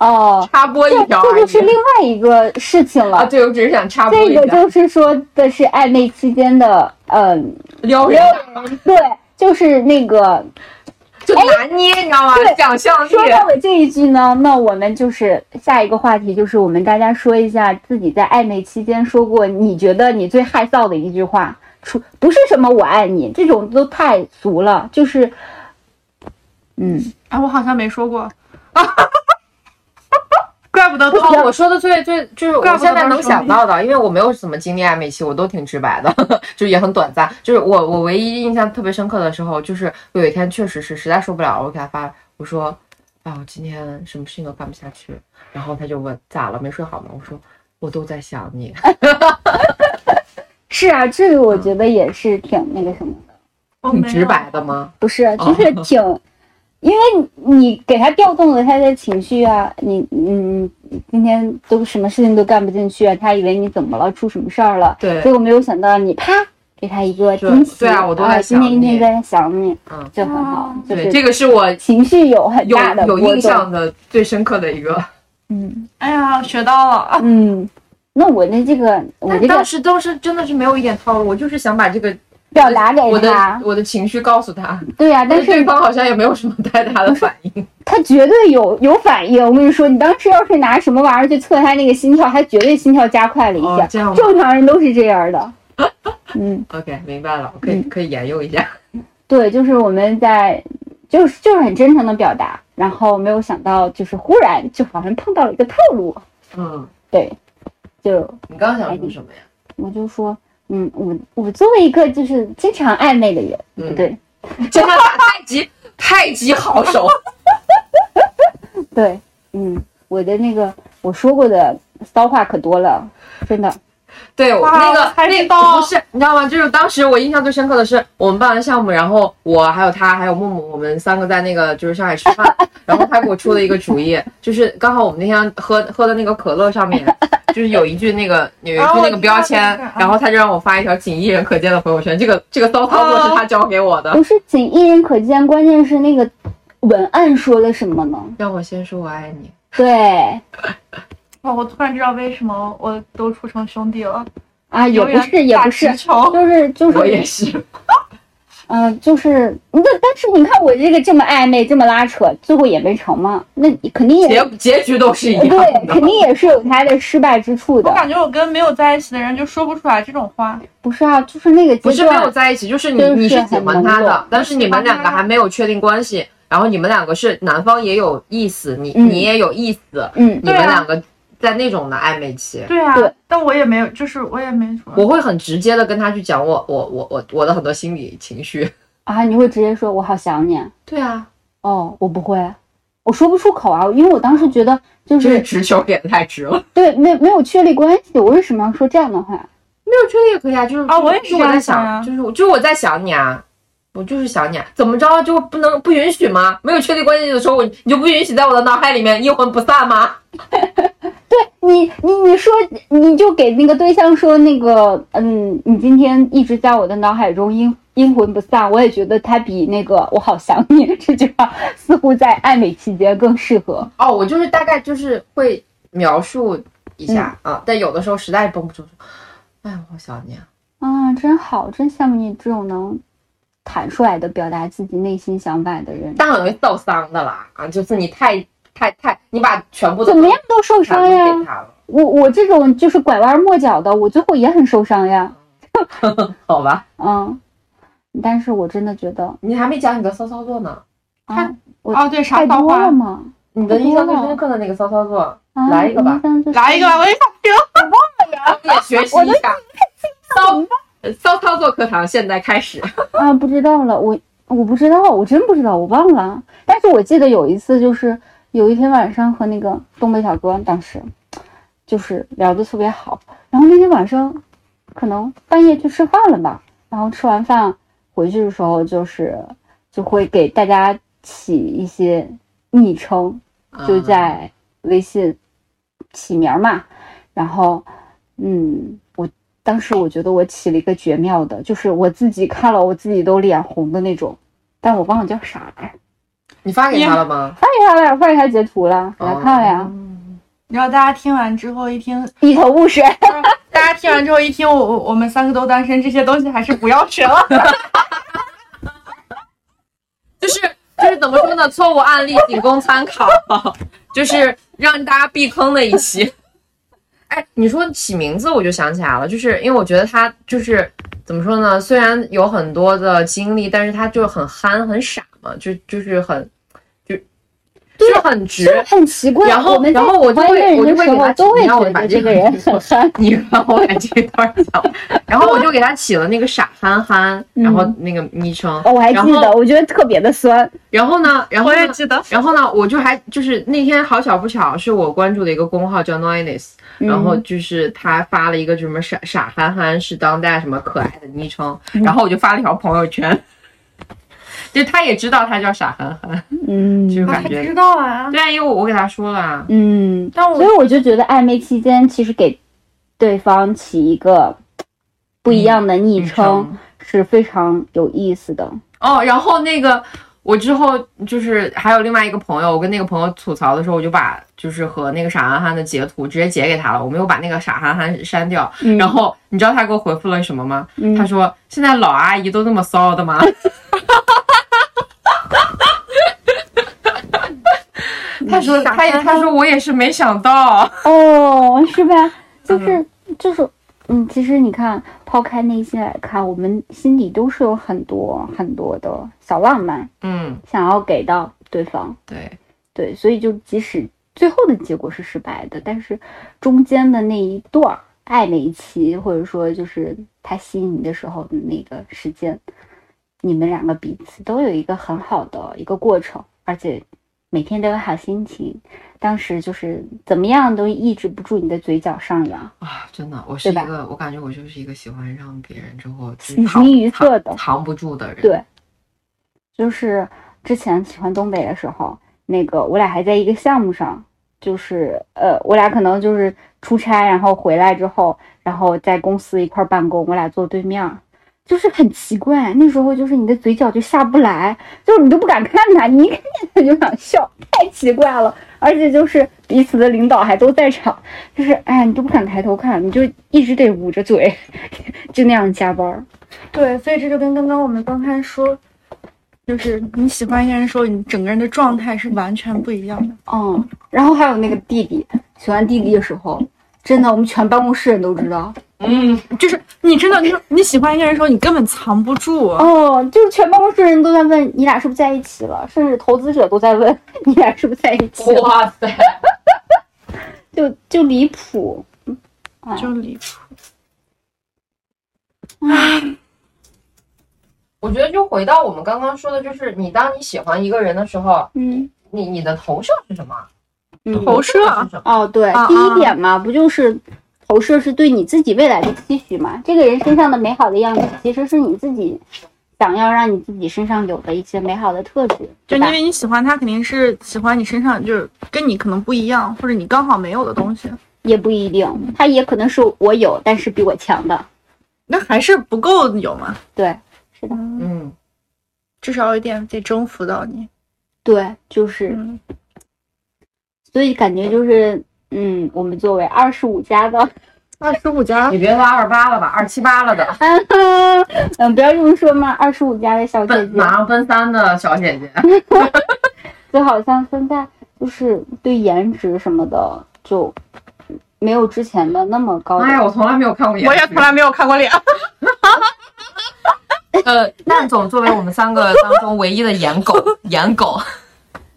S2: 哦，
S5: 插播一条
S2: 这就是另外一个事情了。
S5: 啊，对，我只是想插播
S2: 这个，就是说的是暧昧期间的，嗯，
S5: 撩人
S2: 撩人，对，就是那个
S5: 就拿捏，你知道吗？
S2: 对
S5: 想象力。
S2: 说到了这一句呢，那我们就是下一个话题，就是我们大家说一下自己在暧昧期间说过你觉得你最害臊的一句话，出不是什么我爱你这种都太俗了，就是，嗯，
S4: 啊，我好像没说过。怪不得都
S5: 哦，我说的最最就是我现在能想到的，因为我没有怎么经历暧昧期，我都挺直白的，就也很短暂。就是我我唯一印象特别深刻的时候，就是我有一天确实是实在受不了了，我给他发我说啊，我今天什么事情都干不下去，然后他就问咋了，没睡好吗？我说我都在想你。
S2: 是啊，这个我觉得也是挺那个什么的，
S5: 挺直白的吗？
S2: 不是，就是挺，因为你给他调动了他的情绪啊，你嗯，今天都什么事情都干不进去啊，他以为你怎么了，出什么事儿了，
S5: 对。
S2: 结果没有想到你啪给他一个惊喜，
S5: 对啊我都在
S2: 今天
S5: 想你
S2: 一天在想你，
S5: 嗯，
S2: 就很好，就
S5: 对，
S2: 是
S5: 这个是我
S2: 情绪有很
S5: 有
S2: 大的
S5: 有
S2: 波动。
S5: 印象的最深刻的一个。
S2: 嗯。
S4: 哎呀，学到了。
S2: 嗯，那我那这个我这个
S5: 当时都是真的是没有一点套路，我就是想把这个
S2: 表达给
S5: 我的
S2: 他，
S5: 我的情绪告诉他，
S2: 对呀、但
S5: 但是对方好像也没有什么太大的反应。
S2: 他绝对有有反应。我跟你说，你当时要是拿什么玩意儿去测他那个心跳，他绝对心跳加快了一下。正常人都是这样的。嗯
S5: ，OK，明白了，我可以可以研究一下。
S2: 对，就是我们在，就是就是很真诚的表达，然后没有想到，就是忽然就好像碰到了一个套路。
S5: 嗯，
S2: 对，就
S5: 你刚刚想说什么呀？
S2: 我就说，嗯，我我作为一个就是经常暧昧的人，
S5: 嗯
S2: 对
S5: 真的打太极，太极好手。
S2: 对，嗯，我的那个我说过的骚话可多了，真的。
S5: 对，我那个那不是，你知道吗？就是当时我印象最深刻的是，我们办完项目，然后我还有他还有木木，我们三个在那个就是上海吃饭，然后他给我出了一个主意，就是刚好我们那天喝喝的那个可乐上面，就是有一句那个有一句那个标签然后他就让我发一条仅一人可见的朋友圈，这个这个骚操作是他教给我的。
S2: 不是仅一人可见，关键是那个文案说了什么呢？
S5: 让我先说我爱你。
S2: 对
S4: 哇，我突然知道为什么我都处成兄弟了。
S2: 啊，也不是，也不是就是就是，
S5: 我也是，
S2: 嗯、就是那但是你看我这个这么暧昧，这么拉扯，最后也没成嘛，那你肯定也
S5: 结结局都是一样的对，
S2: 肯。定也是有他的失败之处的。
S4: 我感觉我跟没有在一起的人就说不出来这种话。
S2: 不是啊，就是那个阶
S5: 不是没有，在一起，就是你你是喜欢他的，但是你们两个还没有确定关系，然后你们两个是男方也有意思，你
S2: 嗯
S5: 你也有意思，
S2: 嗯
S5: 你们两个在那种的暧昧期，
S4: 对啊，
S2: 对
S4: 但我也没有，就是我也没说。
S5: 我会很直接的跟他去讲我我我我我的很多心理情绪。
S2: 啊，你会直接说我好想你啊，
S5: 对啊，
S2: 哦，我不会，我说不出口啊，因为我当时觉得就
S5: 就是
S2: 是
S5: 直球点的太直了。
S2: 对没没有确立关系，我为什么要说这样的话？
S5: 没有确立也可以啊，就是
S4: 啊我也是
S5: 就我在
S4: 这样想啊，
S5: 就是我就是我在想你啊。我就是想你啊，怎么着就不能不允许吗？没有确立关系的时候，我你就不允许在我的脑海里面阴魂不散吗？
S2: 你你你说你就给那个对象说那个嗯，你今天一直在我的脑海中阴阴魂不散，我也觉得他比那个我好想你这句话似乎在暧昧期间更适合。
S5: 哦，我就是大概就是会描述一下、啊，但有的时候实在绷不住，说，哎，我好想你啊。
S2: 啊，真好，真羡慕你这种能坦率的表达自己内心想法的人。
S5: 但很容易受伤的啦啊，就是你太太太，你把全部的
S2: 怎么样都受伤呀！我我这种就是拐弯抹角的，我最后也很受伤呀。
S5: 好吧？
S2: 嗯，但是我真的觉得
S5: 你还没讲你的骚操作呢，
S2: 啊，我
S4: 哦，对，啥骚话
S2: 了？嘛。
S5: 你的印象最深刻的那个骚操作，
S2: 啊
S5: 来一个吧
S4: 来一个吧，我也想听。
S5: 你也学习一下。骚骚操作课堂现在开始。
S2: 啊，不知道了，我我不知道，我真不知道，我忘了。但是我记得有一次，就是有一天晚上和那个东北小哥，当时就是聊的特别好。然后那天晚上可能半夜去吃饭了吧，然后吃完饭回去的时候，就是就会给大家起一些昵称，
S5: 啊
S2: 就在微信起名嘛。然后，嗯，我当时我觉得我起了一个绝妙的，就是我自己看了我自己都脸红的那种，但我忘了叫啥来。
S5: 你发给他了吗？
S2: 发给他了，发给他截图了，给他看了呀，
S4: 然后大家听完之后一听，
S2: 一头雾水。
S4: 大家听完之后一听，我我我们三个都单身，这些东西还是不要学了。
S3: 就是就是怎么说呢？错误案例仅供参考，就是让大家避坑的一期。
S5: 哎，你说起名字，我就想起来了，就是因为我觉得他就是怎么说呢？虽然有很多的经历，但是他就是很憨很傻嘛，就就是很就是很直。
S2: 很奇怪，
S5: 然后然后我就会我就会给他
S2: 候都会
S5: 让我把这个
S2: 人很憨。
S5: 你 让我把这一段讲，然后我就给他起了那个傻憨憨，然后那个昵称，
S2: 哦，我还
S5: 然后
S2: 记得，我觉得特别的酸。
S5: 然后呢，然后呢
S4: 我也记得，
S5: 然后呢，我就还就是那天好巧不巧，是我关注的一个公号叫 Noiness，然
S2: 嗯
S5: 后就是他发了一个什么傻傻憨憨是当代什么可爱的昵称，
S2: 嗯
S5: 然后我就发了一条朋友圈，就他也知道他叫傻憨憨，
S2: 嗯
S5: 就感
S4: 觉知
S5: 觉
S4: 道啊。
S5: 对啊，因为我我给他说了啊，
S2: 嗯，
S4: 但我
S2: 所以我就觉得暧昧期间，其实给对方起一个不一样的昵称是非常有意思的。
S5: 哦，然后那个我之后就是还有另外一个朋友，我跟那个朋友吐槽的时候，我就把就是和那个傻憨憨的截图直接截给他了，我没有把那个傻憨憨删掉。
S2: 嗯
S5: 然后你知道他给我回复了什么吗？
S2: 嗯
S5: 他说：“现在老阿姨都那么骚的吗？” 他说：“他也他说我也是没想到。
S2: 哦，是吧？就是就是，嗯，其实你看，抛开内心来看，我们心底都是有很多很多的小浪漫
S5: 嗯，
S2: 想要给到对方。
S5: 对，
S2: 对，所以就即使最后的结果是失败的，但是中间的那一段儿暧昧期，或者说就是他吸引你的时候的那个时间，你们两个彼此都有一个很好的一个过程，而且每天都有好心情。当时就是怎么样都抑制不住你的嘴角上扬，
S5: 啊，真的，我是一个，我感觉我就是一个喜欢让别人之后就是
S2: 喜
S5: 藏
S2: 形于色的
S5: 藏藏不住的人。
S2: 对就是之前喜欢东北的时候，那个我俩还在一个项目上，就是呃，我俩可能就是出差，然后回来之后，然后在公司一块儿办公，我俩坐对面儿，就是很奇怪，那时候就是你的嘴角就下不来，就是你都不敢看他，你一看见他就想笑，太奇怪了。而且就是彼此的领导还都在场，就是哎，你都不敢抬头看，你就一直得捂着嘴，就那样加班儿。
S4: 对，所以这就跟刚刚我们刚才说，就是你喜欢一个人的时候，你整个人的状态是完全不一样的。
S2: 嗯，然后还有那个弟弟，喜欢弟弟的时候，真的我们全办公室人都知道。
S5: 嗯，
S4: 就是你真的，你你喜欢一个人的时候，你根本藏不住。
S2: 哦，就是全办公室人都在问你俩是不是在一起了，甚至投资者都在问 你俩是不是在一起了，
S5: 哇塞，
S2: 就就离谱。哎
S4: 就离谱。
S5: 我觉得就回到我们刚刚说的，就是你当你喜欢一个人的时候，
S2: 嗯
S5: 你你的投射是什么？
S2: 嗯，
S4: 投射
S5: 是什么？
S2: 哦，对，
S4: 啊
S2: 第一点嘛，不就是投射是对你自己未来的期许嘛？这个人身上的美好的样子，其实是你自己想要让你自己身上有的一些美好的特质，
S4: 就因？为你喜欢他，肯定是喜欢你身上就是跟你可能不一样，或者你刚好没有的东西，
S2: 也不一定，他也可能是我有，但是比我强的。
S4: 那还是不够有嘛。
S2: 对，是的，
S5: 嗯，
S4: 至少有一点得征服到你。
S2: 对，就是，
S4: 嗯，
S2: 所以感觉就是，嗯，我们作为二十五加的，
S4: 二十五加
S5: 你别说二十八了吧，二七八了的，
S2: 嗯，不要这么说嘛，二十五加的小姐姐，
S5: 马上奔三的小姐姐，
S2: 就好像现在就是对颜值什么的就没有之前的那么高的。
S5: 哎呀，我从来没有看过演
S4: 我也从来没有看过脸。
S5: 呃，蛋总作为我们三个当中唯一的颜狗，颜狗，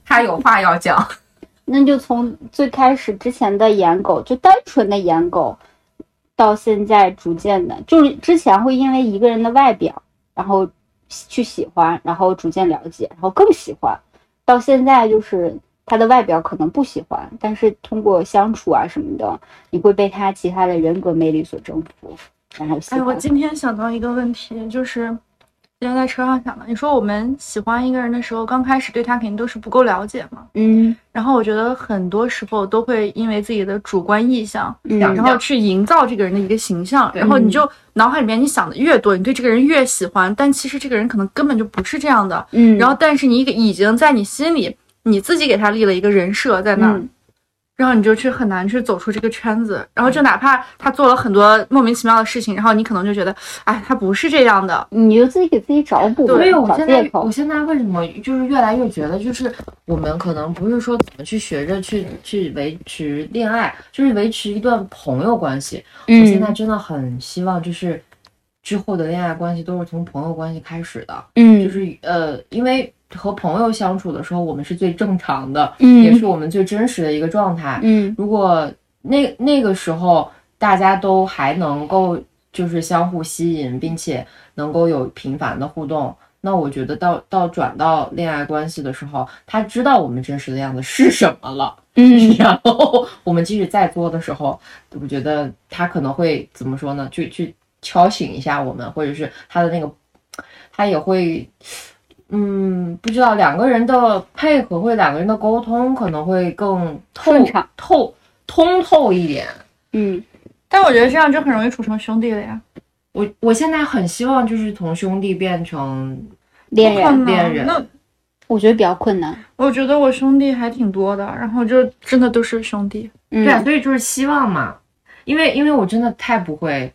S5: 他有话要讲。
S2: 那就从最开始之前的颜狗，就单纯的颜狗，到现在逐渐的，就是之前会因为一个人的外表，然后去喜欢，然后逐渐了解，然后更喜欢，到现在就是他的外表可能不喜欢，但是通过相处啊什么的，你会被他其他的人格魅力所征服，然后喜
S4: 哎，我今天想到一个问题，就是今天在车上想的，你说我们喜欢一个人的时候，刚开始对他肯定都是不够了解嘛。
S2: 嗯。
S4: 然后我觉得很多时候都会因为自己的主观意向，
S2: 嗯
S4: 然后去营造这个人的一个形象，然后你就脑海里面你想的越多，你对这个人越喜欢，但其实这个人可能根本就不是这样的。
S2: 嗯，
S4: 然后，但是你已经在你心里你自己给他立了一个人设在那儿，
S2: 嗯
S4: 然后你就去很难去走出这个圈子。然后就哪怕他做了很多莫名其妙的事情，然后你可能就觉得，哎，他不是这样的。
S2: 你就自己给自己找补，
S5: 所以我现在，我。现在为什么就是越来越觉得，就是我们可能不是说怎么去学着去去维持恋爱，就是维持一段朋友关系。我现在
S2: 嗯
S5: 真的很希望，就是之后的恋爱关系都是从朋友关系开始的，嗯就
S2: 嗯
S5: 是呃，因为和朋友相处的时候，我们是最正常的，
S2: 嗯
S5: 也是我们最真实的一个状态。
S2: 嗯
S5: 如果那那个时候大家都还能够就是相互吸引，并且能够有频繁的互动，那我觉得到到转到恋爱关系的时候，他知道我们真实的样子是什么了，
S2: 嗯
S5: 然后我们即使在做的时候，我觉得他可能会怎么说呢？去去敲醒一下我们，或者是他的那个，他也会。嗯，不知道两个人的配合或者两个人的沟通可能会更透
S2: 顺畅
S5: 透通透一点。
S2: 嗯
S4: 但我觉得这样就很容易处成兄弟了呀。
S5: 我我现在很希望就是从兄弟变成
S2: 恋人，
S5: 恋人
S4: 那
S2: 我觉得比较困难。
S4: 我觉得我兄弟还挺多的，然后就真的都是兄弟。
S2: 嗯
S5: 对啊，所以就是希望嘛，因为因为我真的太不会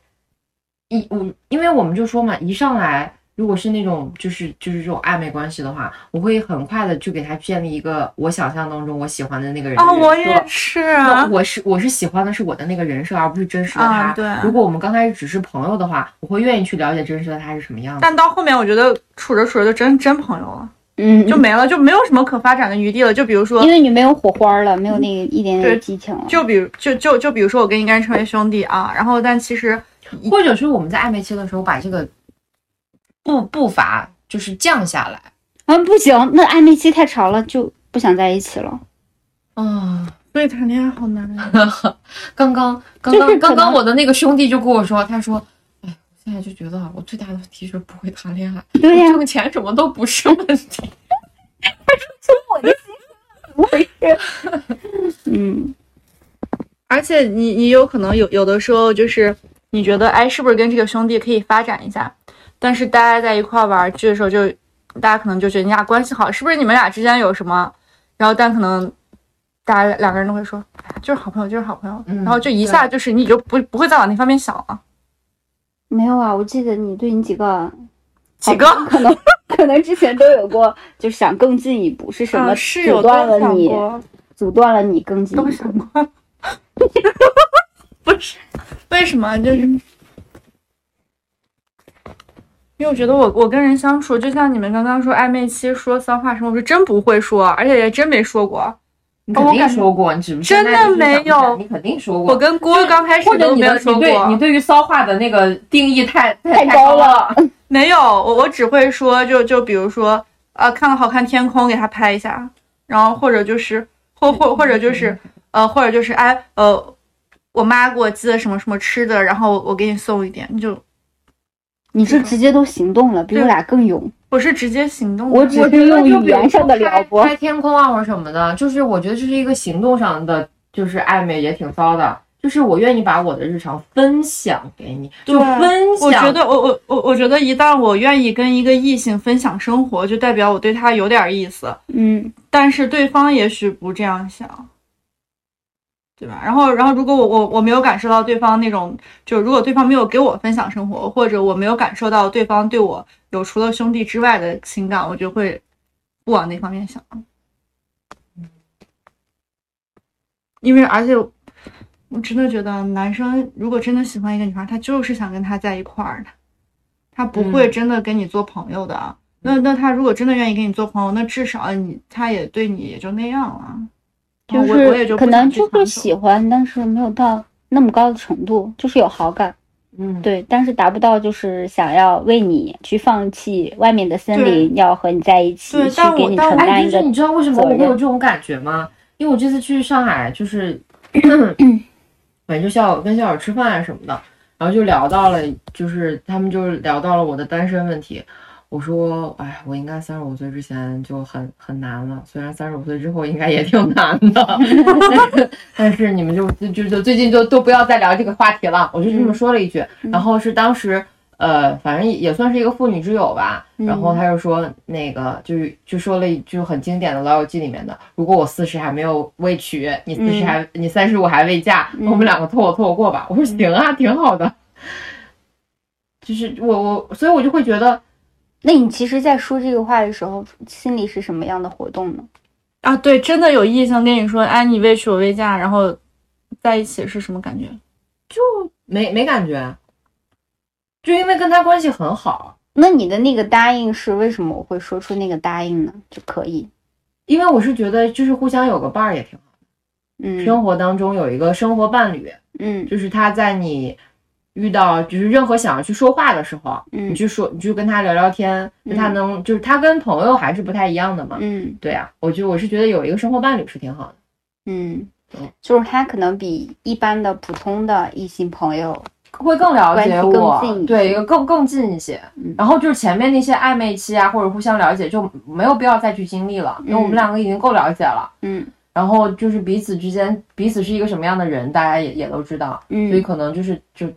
S5: 一我因为我们就说嘛，一上来如果是那种就是就是这种暧昧关系的话，我会很快的就给他建立一个我想象当中我喜欢的那个人的
S4: 啊，
S5: 人设
S4: 我也是啊。
S5: 我是我是喜欢的是我的那个人设，而不是真实的他。
S4: 啊对
S5: 如果我们刚开始只是朋友的话，我会愿意去了解真实的他是什么样子。
S4: 但到后面，我觉得处着处着就真真朋友了，
S2: 嗯，
S4: 就没了，就没有什么可发展的余地了。就比如说
S2: 因，为你没有火花了，没有那个一点点激情了。
S4: 就比如就就就比如说，我跟一个人成为兄弟啊，然后但其实
S5: 或者是我们在暧昧期的时候把这个步步伐就是降下来。
S2: 嗯，不行，那暧昧期太长了，就不想在一起了。
S5: 啊，
S4: 所以谈恋爱好难啊。
S5: 刚刚刚刚刚刚我的那个兄弟就跟我说，他说，哎，我现在就觉得我最大的问题就是不会谈恋爱，
S2: 对呀、
S5: 挣钱什么都不是问题。
S2: 他说我的心怎么回事？嗯
S4: 而且你你有可能有有的时候就是你觉得哎，是不是跟这个兄弟可以发展一下？但是大家在一块儿玩剧的时候就，大家可能就觉得你俩关系好，是不是你们俩之间有什么？然后但可能大家两个人都会说，哎就是好朋友，就是好朋友，
S5: 嗯
S4: 然后就一下就是你就不不会再往那方面想了。
S2: 没有啊，我记得你对你几个
S4: 几个
S2: 可能可能之前都有过，就想更进一步，是什么
S4: 啊是有
S2: 阻断了你，
S4: 过，
S2: 阻断了你更进一步
S4: 都。想过。不是，为什么？就是因为我觉得我我跟人相处，就像你们刚刚说暧昧期说骚话什么，我是真不会说，而且也真没说过。
S5: 你肯定说过，你只不
S4: 真的没有
S5: 你肯定说过。
S4: 我跟郭刚开始都没有说
S5: 你对你，对于骚话的那个定义太
S2: 太
S5: 太
S2: 高
S5: 了
S2: 了。
S4: 没有，我我只会说，就就比如说，呃，看到好看天空给他拍一下，然后或者就是或或或者就是呃或者就是哎呃，我妈给我寄了什么什么吃的，然后我给你送一点，你就
S2: 你是直接都行动了，比我俩更勇。
S4: 我是直接行动的，
S2: 我只是用语言上的
S5: 说
S2: 撩拨
S5: 开开天空啊或者什么的，就是我觉得这是一个行动上的，就是暧昧也挺骚的。就是我愿意把我的日常分享给你，就分享。
S4: 我觉得我我我我觉得一旦我愿意跟一个异性分享生活，就代表我对他有点意思，
S2: 嗯
S4: 但是对方也许不这样想，对吧？然后然后如果我我我没有感受到对方那种，就如果对方没有给我分享生活，或者我没有感受到对方对我有除了兄弟之外的情感，我就会不往那方面想。因为而且我真的觉得，男生如果真的喜欢一个女孩，他就是想跟她在一块儿的，他不会真的跟你做朋友的。那那他如果真的愿意跟你做朋友，那至少你他也对你也就那样了。
S2: 就是可能就
S4: 会
S2: 喜欢，但是没有到那么高的程度，就是有好感，
S5: 嗯，
S2: 对，但是达不到就是想要为你去放弃外面的森林，要和你在一起，去给你承担一个
S5: 就是你知道为什么我会有这种感觉吗？因为我这次去上海，就是 反正就校跟校友吃饭啊什么的，然后就聊到了，就是他们就聊到了我的单身问题。我说，哎，我应该三十五岁之前就很很难了，虽然三十五岁之后应该也挺难的，但是你们就就就就最近就都不要再聊这个话题了，我就这么说了一句，然后是当时。呃，反正也算是一个妇女之友吧。然后他就说，那个就是就说了一句很经典的《老友记》里面的：“如果我四十还没有未娶，你四十还、你三十五还未嫁，那我们两个凑合凑合过吧。”我说行啊，挺好的。就是我我，所以我就会觉得，
S2: 那你其实，在说这个话的时候，心里是什么样的活动呢？
S4: 啊，对，真的有异性跟你说，哎，你未娶我未嫁，然后在一起是什么感觉？
S5: 就没没感觉，就因为跟他关系很好，
S2: 那你的那个答应是为什么我会说出那个答应呢？就可以，
S5: 因为我是觉得就是互相有个伴儿也挺好。
S2: 嗯
S5: 生活当中有一个生活伴侣，
S2: 嗯
S5: 就是他在你遇到就是任何想要去说话的时候，你
S2: 嗯
S5: 去说，你去跟他聊聊天，就他能，就是他跟朋友还是不太一样的嘛。
S2: 嗯。
S5: 对啊，我觉得我是觉得有一个生活伴侣是挺好的。
S2: 嗯。
S5: 嗯，
S2: 就是他可能比一般的普通的异性朋友，
S5: 会更了解
S2: 更
S5: 我对，一个更更近一些。
S2: 嗯。
S5: 然后就是前面那些暧昧期啊，或者互相了解，就没有必要再去经历了，因为我们两个已经够了解了。
S2: 嗯。
S5: 然后就是彼此之间，彼此是一个什么样的人，大家也也都知道，所以
S2: 嗯，
S5: 可能就是就就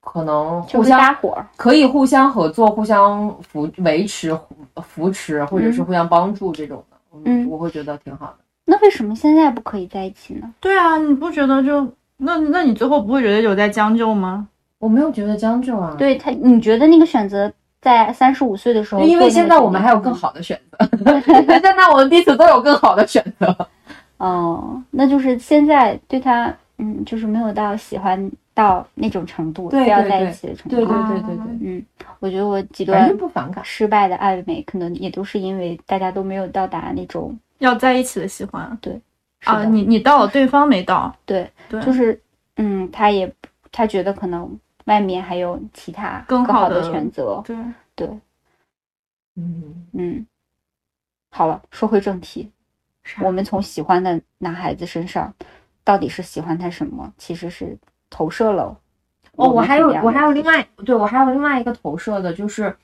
S5: 可能互相
S2: 搭伙，
S5: 可以互相合作、互相扶维持、扶持，或者是
S2: 嗯
S5: 互相帮助这种的，
S2: 嗯
S5: 我会觉得挺好的。
S2: 那为什么现在不可以在一起呢？
S4: 对啊，你不觉得就那那你最后不会觉得有在将就吗？
S5: 我没有觉得将就啊，，
S2: 对他，你觉得那个选择在三十五岁的时候
S5: 因为现在我们还有更好的选择，现在我们彼此都有更好的选择。
S2: 哦，那就是现在对他，嗯，就是没有到喜欢到那种程度，要在一起的程度。
S5: 对对对对对，
S2: 嗯，我觉得我几
S5: 反
S2: 段
S5: 不反感。
S2: 失败的暧昧，可能也都是因为大家都没有到达那种
S4: 要在一起的喜欢。
S2: 对啊，
S4: 你你到了，对方没到，
S2: 对，
S4: 对，
S2: 就是嗯，他也他觉得可能外面还有其他
S4: 更好的
S2: 选择。
S4: 对，
S2: 对，
S5: 嗯，
S2: 嗯，好了，说回正题，我们从喜欢的男孩子身上，到底是喜欢他什么？其实是投射了。
S5: 哦，我还有我还有另外，对我还有另外一个投射的，就是，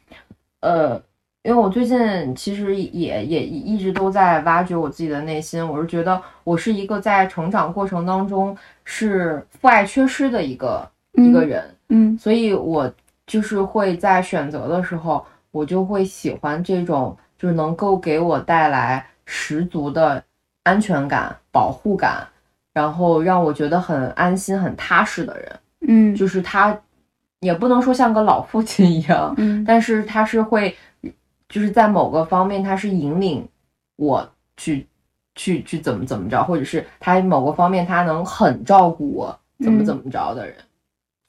S5: 呃，因为我最近其实也也一直都在挖掘我自己的内心，我是觉得我是一个在成长过程当中是父爱缺失的一个、一个人，
S2: 嗯
S5: 所以我就是会在选择的时候，我就会喜欢这种就是能够给我带来十足的安全感、保护感，然后让我觉得很安心、很踏实的人。
S2: 嗯。
S5: 就是他也不能说像个老父亲一样，
S2: 嗯。
S5: 但是他是会，就是在某个方面他是引领我去去去怎么怎么着，或者是他某个方面他能很照顾我怎么
S2: 嗯。
S5: 怎么着的人，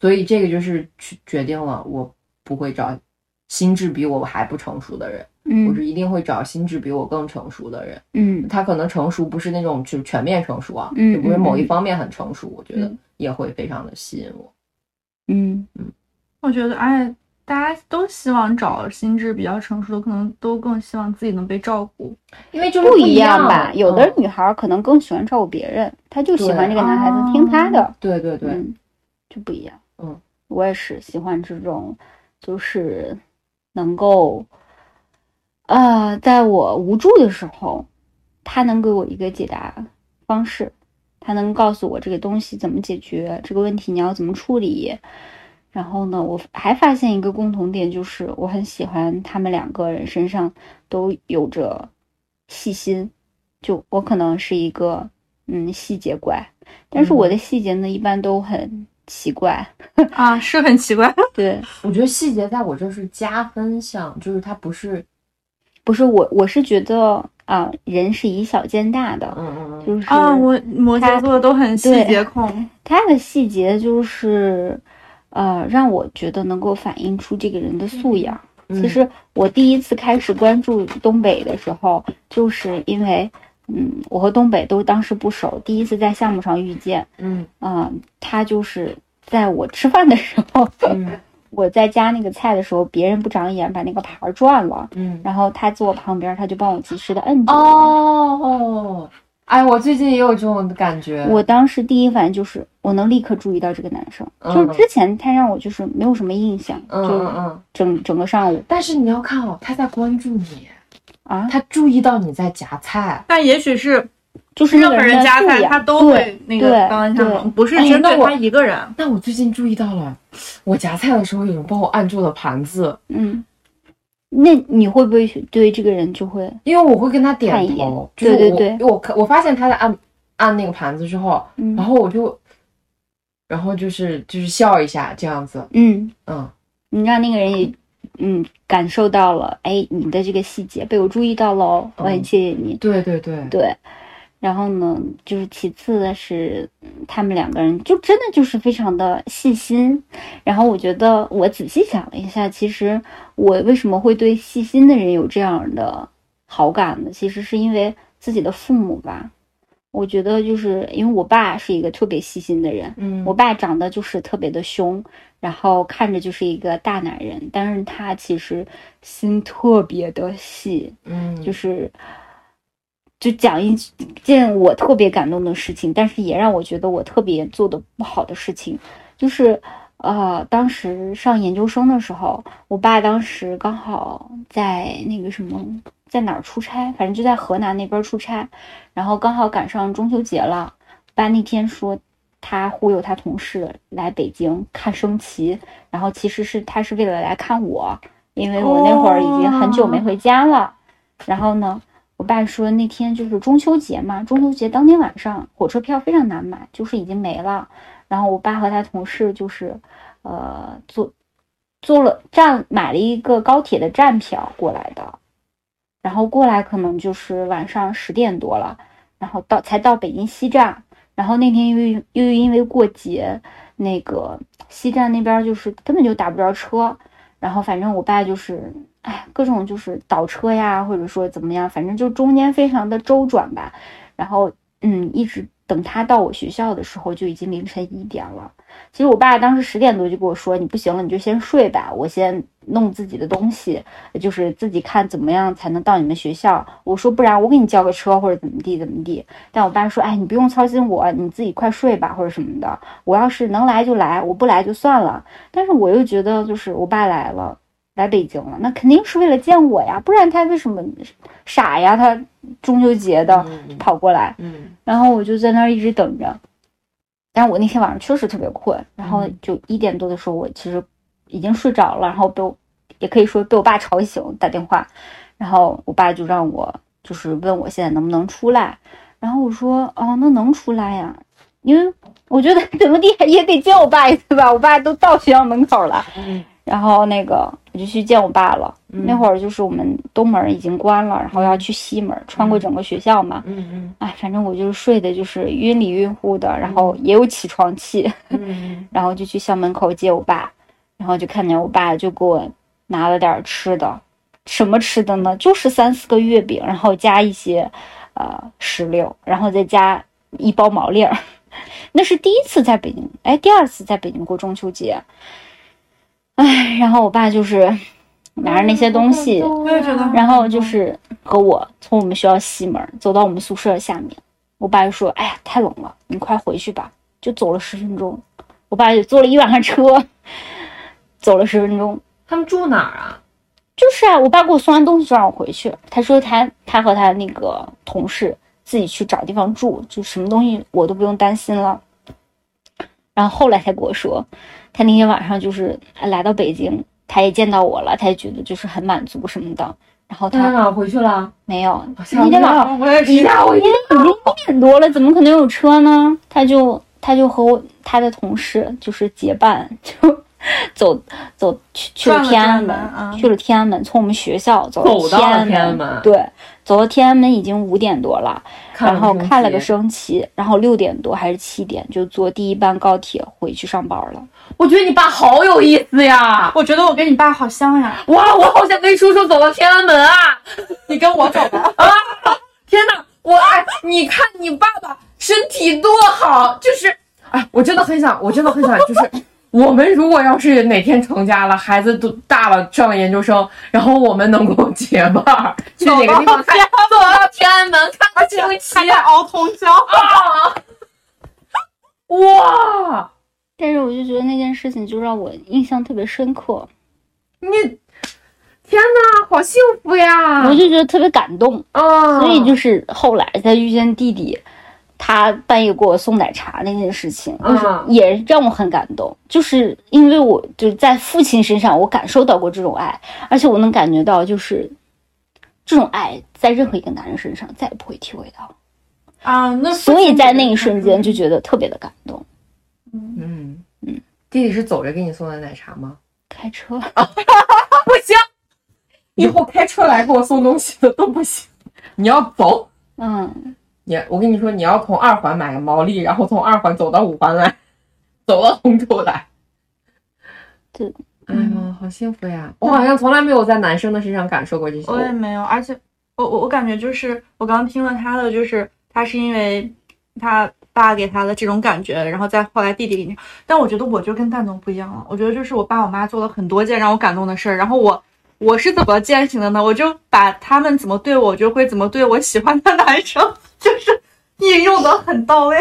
S5: 所以这个就是去决定了我不会找心智比我还不成熟的人，我
S2: 嗯
S5: 是一定会找心智比我更成熟的人。
S2: 嗯
S5: 他可能成熟不是那种就是全面成熟啊，
S2: 嗯
S5: 就不是某一方面很成熟，我觉得
S2: 嗯
S5: 也会非常的吸引我。
S2: 嗯嗯
S4: 我觉得，哎，大家都希望找心智比较成熟的，可能都更希望自己能被照顾。
S5: 因为就是
S2: 不
S5: 一
S2: 一样吧？有的
S5: 嗯
S2: 女孩儿可能更喜欢照顾别人，她就喜欢
S5: 对
S2: 这个男孩子听她的，
S5: 对对对，
S2: 嗯，就不一样。
S5: 嗯，
S2: 我也是喜欢这种，就是能够，呃，在我无助的时候，他能给我一个解答方式，他能告诉我这个东西怎么解决，这个问题你要怎么处理。然后呢，我还发现一个共同点，就是我很喜欢他们两个人身上都有着细心。就我可能是一个嗯细节怪，但是我的细节呢一般都很奇怪。
S4: 啊，是很奇怪。
S2: 对，
S5: 我觉得细节在我这是加分项，就是它不是，
S2: 不是我，我是觉得啊、人是以小见大的，
S5: 嗯嗯嗯，
S2: 就是
S4: 啊，我摩羯座都很细节控。
S2: 他的细节就是，呃，让我觉得能够反映出这个人的素养。
S5: 嗯
S2: 其实我第一次开始关注东北的时候，就是因为，嗯，我和东北都当时不熟，第一次在项目上遇见，
S5: 嗯
S2: 嗯、他就是在我吃饭的时候，
S5: 嗯
S2: 我在夹那个菜的时候，别人不长眼，把那个盘儿转了，
S5: 嗯，
S2: 然后他坐我旁边，他就帮我及时的摁住。
S5: 哦，哎，我最近也有这种感觉。
S2: 我当时第一反应就是，我能立刻注意到这个男生，
S5: 嗯
S2: 就是之前他让我就是没有什么印象，
S5: 嗯
S2: 就
S5: 嗯嗯，
S2: 整整个上午
S5: 但是你要看哦，他在关注你，
S2: 啊，
S5: 他注意到你在夹菜。
S4: 但也许是
S2: 就是
S4: 任何
S2: 人的
S4: 人加菜，他都会那个
S2: 对
S4: 刚刚
S2: 对
S4: 像不是针对他一个人。
S5: 但我最近注意到了，我夹菜的时候有人帮我按住了盘子，
S2: 嗯，那你会不会对这个人就会
S5: 因为我会跟他点头，就是我
S2: 对对对
S5: 我看我发现他在按按那个盘子之后，
S2: 嗯。
S5: 然后我就，然后就是就是笑一下这样子，
S2: 嗯，
S5: 嗯，
S2: 你让那个人也嗯感受到了，哎，你的这个细节被我注意到了哦，我很
S5: 嗯
S2: 谢谢你。
S5: 对对对，
S2: 对，然后呢，就是其次的是，嗯他们两个人就真的就是非常的细心。然后我觉得我仔细想了一下，其实我为什么会对细心的人有这样的好感呢？其实是因为自己的父母吧。我觉得就是因为我爸是一个特别细心的人，
S5: 嗯，
S2: 我爸长得就是特别的凶，然后看着就是一个大男人，但是他其实心特别的细，
S5: 嗯
S2: 就是就讲一件我特别感动的事情，但是也让我觉得我特别做的不好的事情，就是呃，当时上研究生的时候，我爸当时刚好在那个什么，在哪儿出差，反正就在河南那边出差，然后刚好赶上中秋节了，我爸那天说。他忽悠他同事来北京看升旗，然后其实是他是为了来看我，因为我那会儿已经很久没回家了。然后呢，我爸说那天就是中秋节嘛，中秋节当天晚上火车票非常难买，就是已经没了。然后我爸和他同事就是，呃，坐坐了站买了一个高铁的站票过来的，然后过来可能就是晚上十点多了，然后到才到北京西站。然后那天因为又因为过节，那个西站那边就是根本就打不着车，然后反正我爸就是，哎，各种就是倒车呀，或者说怎么样，反正就中间非常的周转吧。然后嗯，一直等他到我学校的时候就已经凌晨一点了。其实我爸当时十点多就跟我说：“你不行了，你就先睡吧，我先弄自己的东西，就是自己看怎么样才能到你们学校。”我说：“不然我给你叫个车或者怎么地怎么地。”但我爸说：“哎，你不用操心我，你自己快睡吧，或者什么的。我要是能来就来，我不来就算了。”但是我又觉得，就是我爸来了，来北京了，那肯定是为了见我呀，不然他为什么傻呀？他中秋节的
S5: 嗯
S2: 跑过来，
S5: 嗯
S2: 然后我就在那儿一直等着。但是我那天晚上确实特别困，然后
S5: 嗯
S2: 就一点多的时候，我其实已经睡着了，然后被我也可以说被我爸吵醒，打电话，然后我爸就让我就是问我现在能不能出来，然后我说哦，那能出来呀，因为我觉得 怎么地也得见我爸一次吧，我爸都到学校门口了，
S5: 嗯
S2: 然后那个我就去见我爸了。
S5: 嗯
S2: 那会儿就是我们东门已经关了，然后要去西门，穿过整个学校嘛。
S5: 嗯嗯
S2: 哎，反正我就是睡的，就是晕里晕乎的，然后也有起床气，
S5: 嗯
S2: 然后就去校门口接我爸，然后就看见我爸就给我拿了点吃的，什么吃的呢？就是三四个月饼，然后加一些呃石榴，然后再加一包毛粒儿。那是第一次在北京，哎，第二次在北京过中秋节。哎，然后我爸就是拿着那些东西，然后就是和我从我们学校西门走到我们宿舍下面，我爸就说：“哎呀，太冷了，你快回去吧。”就走了十分钟，我爸就坐了一晚上车，走了十分钟。
S5: 他们住哪儿啊？
S2: 就是啊，我爸给我送完东西就让我回去。他说他他和他那个同事自己去找地方住，就什么东西我都不用担心了。然后后来才跟我说，他那天晚上就是来到北京，他也见到我了，他也觉得就是很满足什么的。然后他
S5: 回去了？
S2: 没有，那天晚上
S5: 跳！
S4: 我也是。
S5: 吓我一跳！
S2: 已经一点多了，怎么可能有车呢？他就他就和我他的同事就是结伴，就走走去去了天安门，
S4: 啊
S2: 去了天安门，从我们学校走
S5: 走到
S2: 天安
S5: 门
S2: 对，走到天安门已经五点多了，然后看了个
S5: 升
S2: 升旗，然后六点多还是七点就坐第一班高铁回去上班了。
S5: 我觉得你爸好有意思呀！
S4: 我觉得我跟你爸好像呀，
S5: 哇，我好想跟叔叔走到天安门啊！
S4: 你跟我走吧。
S5: 啊天哪，我哎，你看你爸爸身体多好，就是哎，我真的很想，我真的很想，就是我们如果要是哪天成家了，孩子都大了，上了研究生，然后我们能够结伴去哪个地方看，走到天安门看星期
S1: 还在熬通宵啊。
S5: 哇！
S2: 但是我就觉得那件事情就让我印象特别深刻，
S5: 你天哪，好幸福呀！
S2: 我就觉得特别感动。
S5: 啊，
S2: 所以就是后来再遇见弟弟，他半夜给我送奶茶那件事情，也让我很感动。就是因为我就在父亲身上，我感受到过这种爱，而且我能感觉到，就是这种爱在任何一个男人身上再也不会体会到。
S1: 啊，那
S2: 所以在那一瞬间就觉得特别的感动。
S5: 嗯嗯，弟弟是走着给你送的奶茶吗？
S2: 开车，
S5: 不行，以后开车来给我送东西的都不行，你要走。
S2: 嗯，
S5: 你我跟你说，你要从二环买个毛利，然后从二环走到五环来，走到通州来。
S2: 对，
S5: 哎呀，好幸福呀！我好像从来没有在男生的身上感受过这些。
S1: 我也没有，而且我我我感觉就是我刚听了他的，就是他是因为他爸给他的这种感觉，然后再后来弟弟给你，但我觉得我就跟蛋总不一样了，我觉得就是我爸我妈做了很多件让我感动的事儿，然后我我是怎么践行的呢？我就把他们怎么对我，我就会怎么对我喜欢的男生，就是应用的很到位。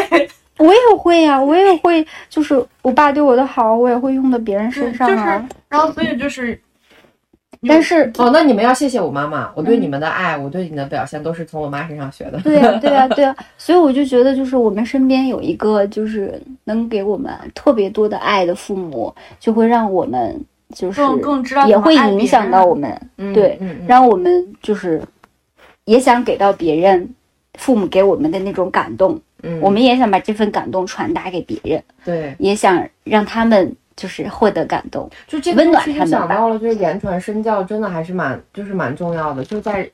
S2: 我也会呀、我也会，就是我爸对我的好，我也会用到别人身上
S1: 就是
S2: 啊。
S1: 然后所以就是，
S2: 但是
S5: 哦，那你们要谢谢我妈妈，我对你们的爱，我对你的表现都是从我妈身上学的。
S2: 对呀、对呀、对呀、所以我就觉得，就是我们身边有一个就是能给我们特别多的爱的父母，就会让我们就是
S1: 更更知道
S2: 也会影响到我们，
S5: 嗯
S2: 对
S5: 嗯嗯
S2: 让我们就是也想给到别人父母给我们的那种感动，
S5: 嗯，
S2: 我们也想把这份感动传达给别人，
S5: 对，
S2: 也想让他们就是获得感动。
S5: 就这个
S2: 温暖他们
S5: 想到了，就是言传身教，真的还是蛮就是蛮重要的。就在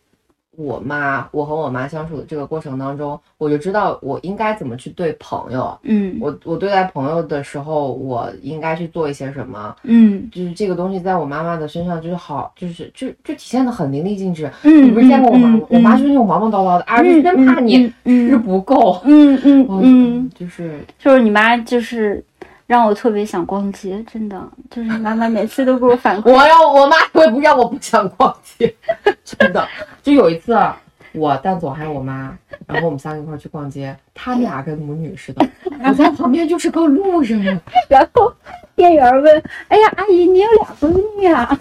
S5: 我妈我和我妈相处的这个过程当中，我就知道我应该怎么去对朋友。
S2: 嗯
S5: 我我对待朋友的时候，我应该去做一些什么？
S2: 嗯
S5: 就是这个东西在我妈妈的身上，就是好，就是就就体现的很淋漓尽致。
S2: 嗯，
S5: 你不是见过我妈吗？
S2: 嗯
S5: 我妈就是那种忙忙叨叨的，啊，就真怕你
S2: 嗯
S5: 吃不够。
S2: 嗯嗯嗯，
S5: 就是
S2: 就是你妈就是让我特别想逛街，真的就是妈妈每次都给我反馈，
S5: 我要我妈会不让我不想逛街，真的。就有一次啊，我蛋总还有我妈，然后我们三个一块去逛街，他们俩跟母女似的，我在旁边就是个路人。
S2: 然后店员问：“哎呀，阿姨，你有俩闺女啊，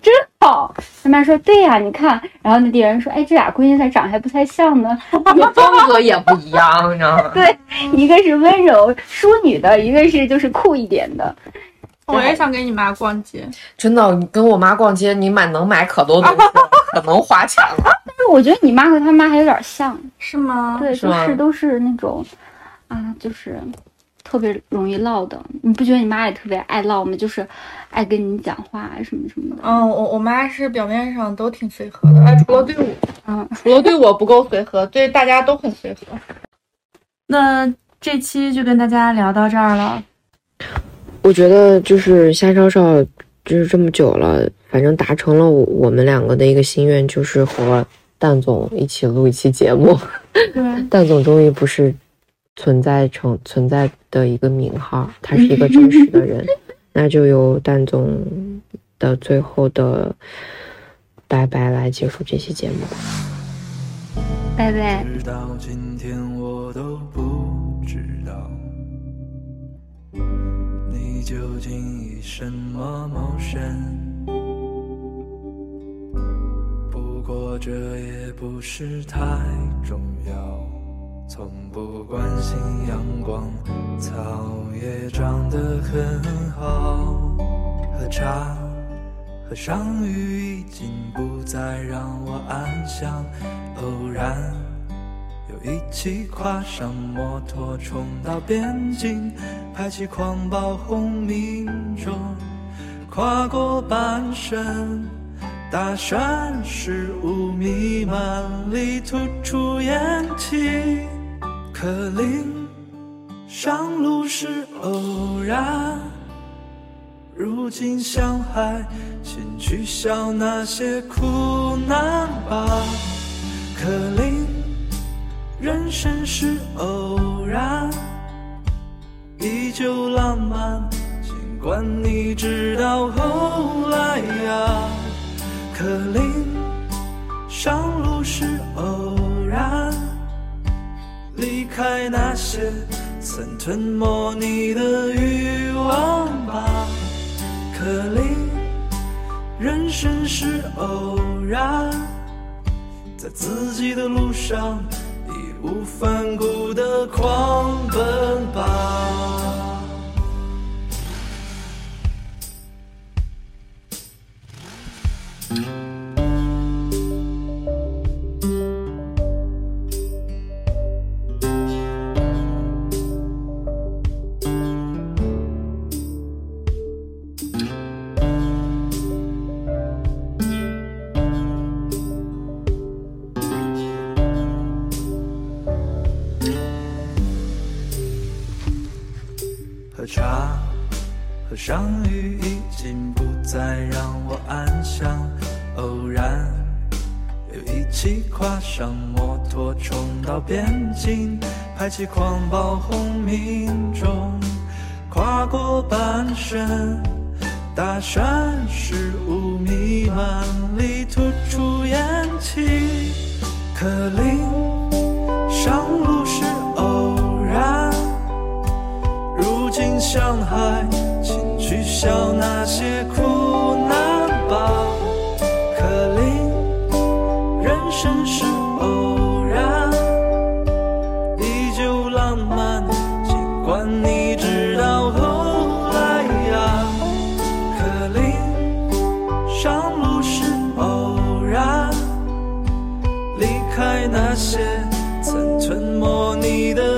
S2: 真好。”他妈说：“对呀、你看。”然后那店员说：“哎，这俩闺女咋长还不太像呢？
S5: 风格也不一样，你知道吗？
S2: 对，一个是温柔淑女的，一个是就是酷一点的。
S1: 我也想跟你妈逛街。
S5: 真的，你跟我妈逛街，你买能买可多东西了，可能花钱了。
S2: 但我觉得你妈和他妈还有点像，
S1: 是吗？
S2: 对，都是都是那种啊，就是特别容易唠的。你不觉得你妈也特别爱唠吗？就是爱跟你讲话啊什么什么的。
S1: 嗯，我我妈是表面上都挺随和的，哎，除了对我，
S2: 嗯，
S1: 除了对我不够随和，对大家都很随和。那这期就跟大家聊到这儿了。
S6: 我觉得就是夏少少就是这么久了，反正达成了我我们两个的一个心愿，就是和蛋总一起录一期节目。
S1: 对，
S6: 蛋总终于不是存在成存在的一个名号，他是一个真实的人。那就由蛋总的最后的拜拜来结束这期节目吧。
S2: 拜拜。
S7: 直到今天我都不知道，你究竟以什么谋生？过这也不是太重要，从不关心阳光，草也长得很好，喝茶。和上雨已经不再让我安详，偶然又一起跨上摩托冲到边境，排起狂暴轰鸣中，跨过半生，大山是雾弥漫里吐出烟气，可林，上路是偶然。如今向海先取笑那些苦难吧，可林，人生是偶然，依旧浪漫，尽管你知道后来呀。克林上路是偶然离开那些曾吞没你的欲望吧克林人生是偶然在自己的路上义无反顾的狂奔吧。过你的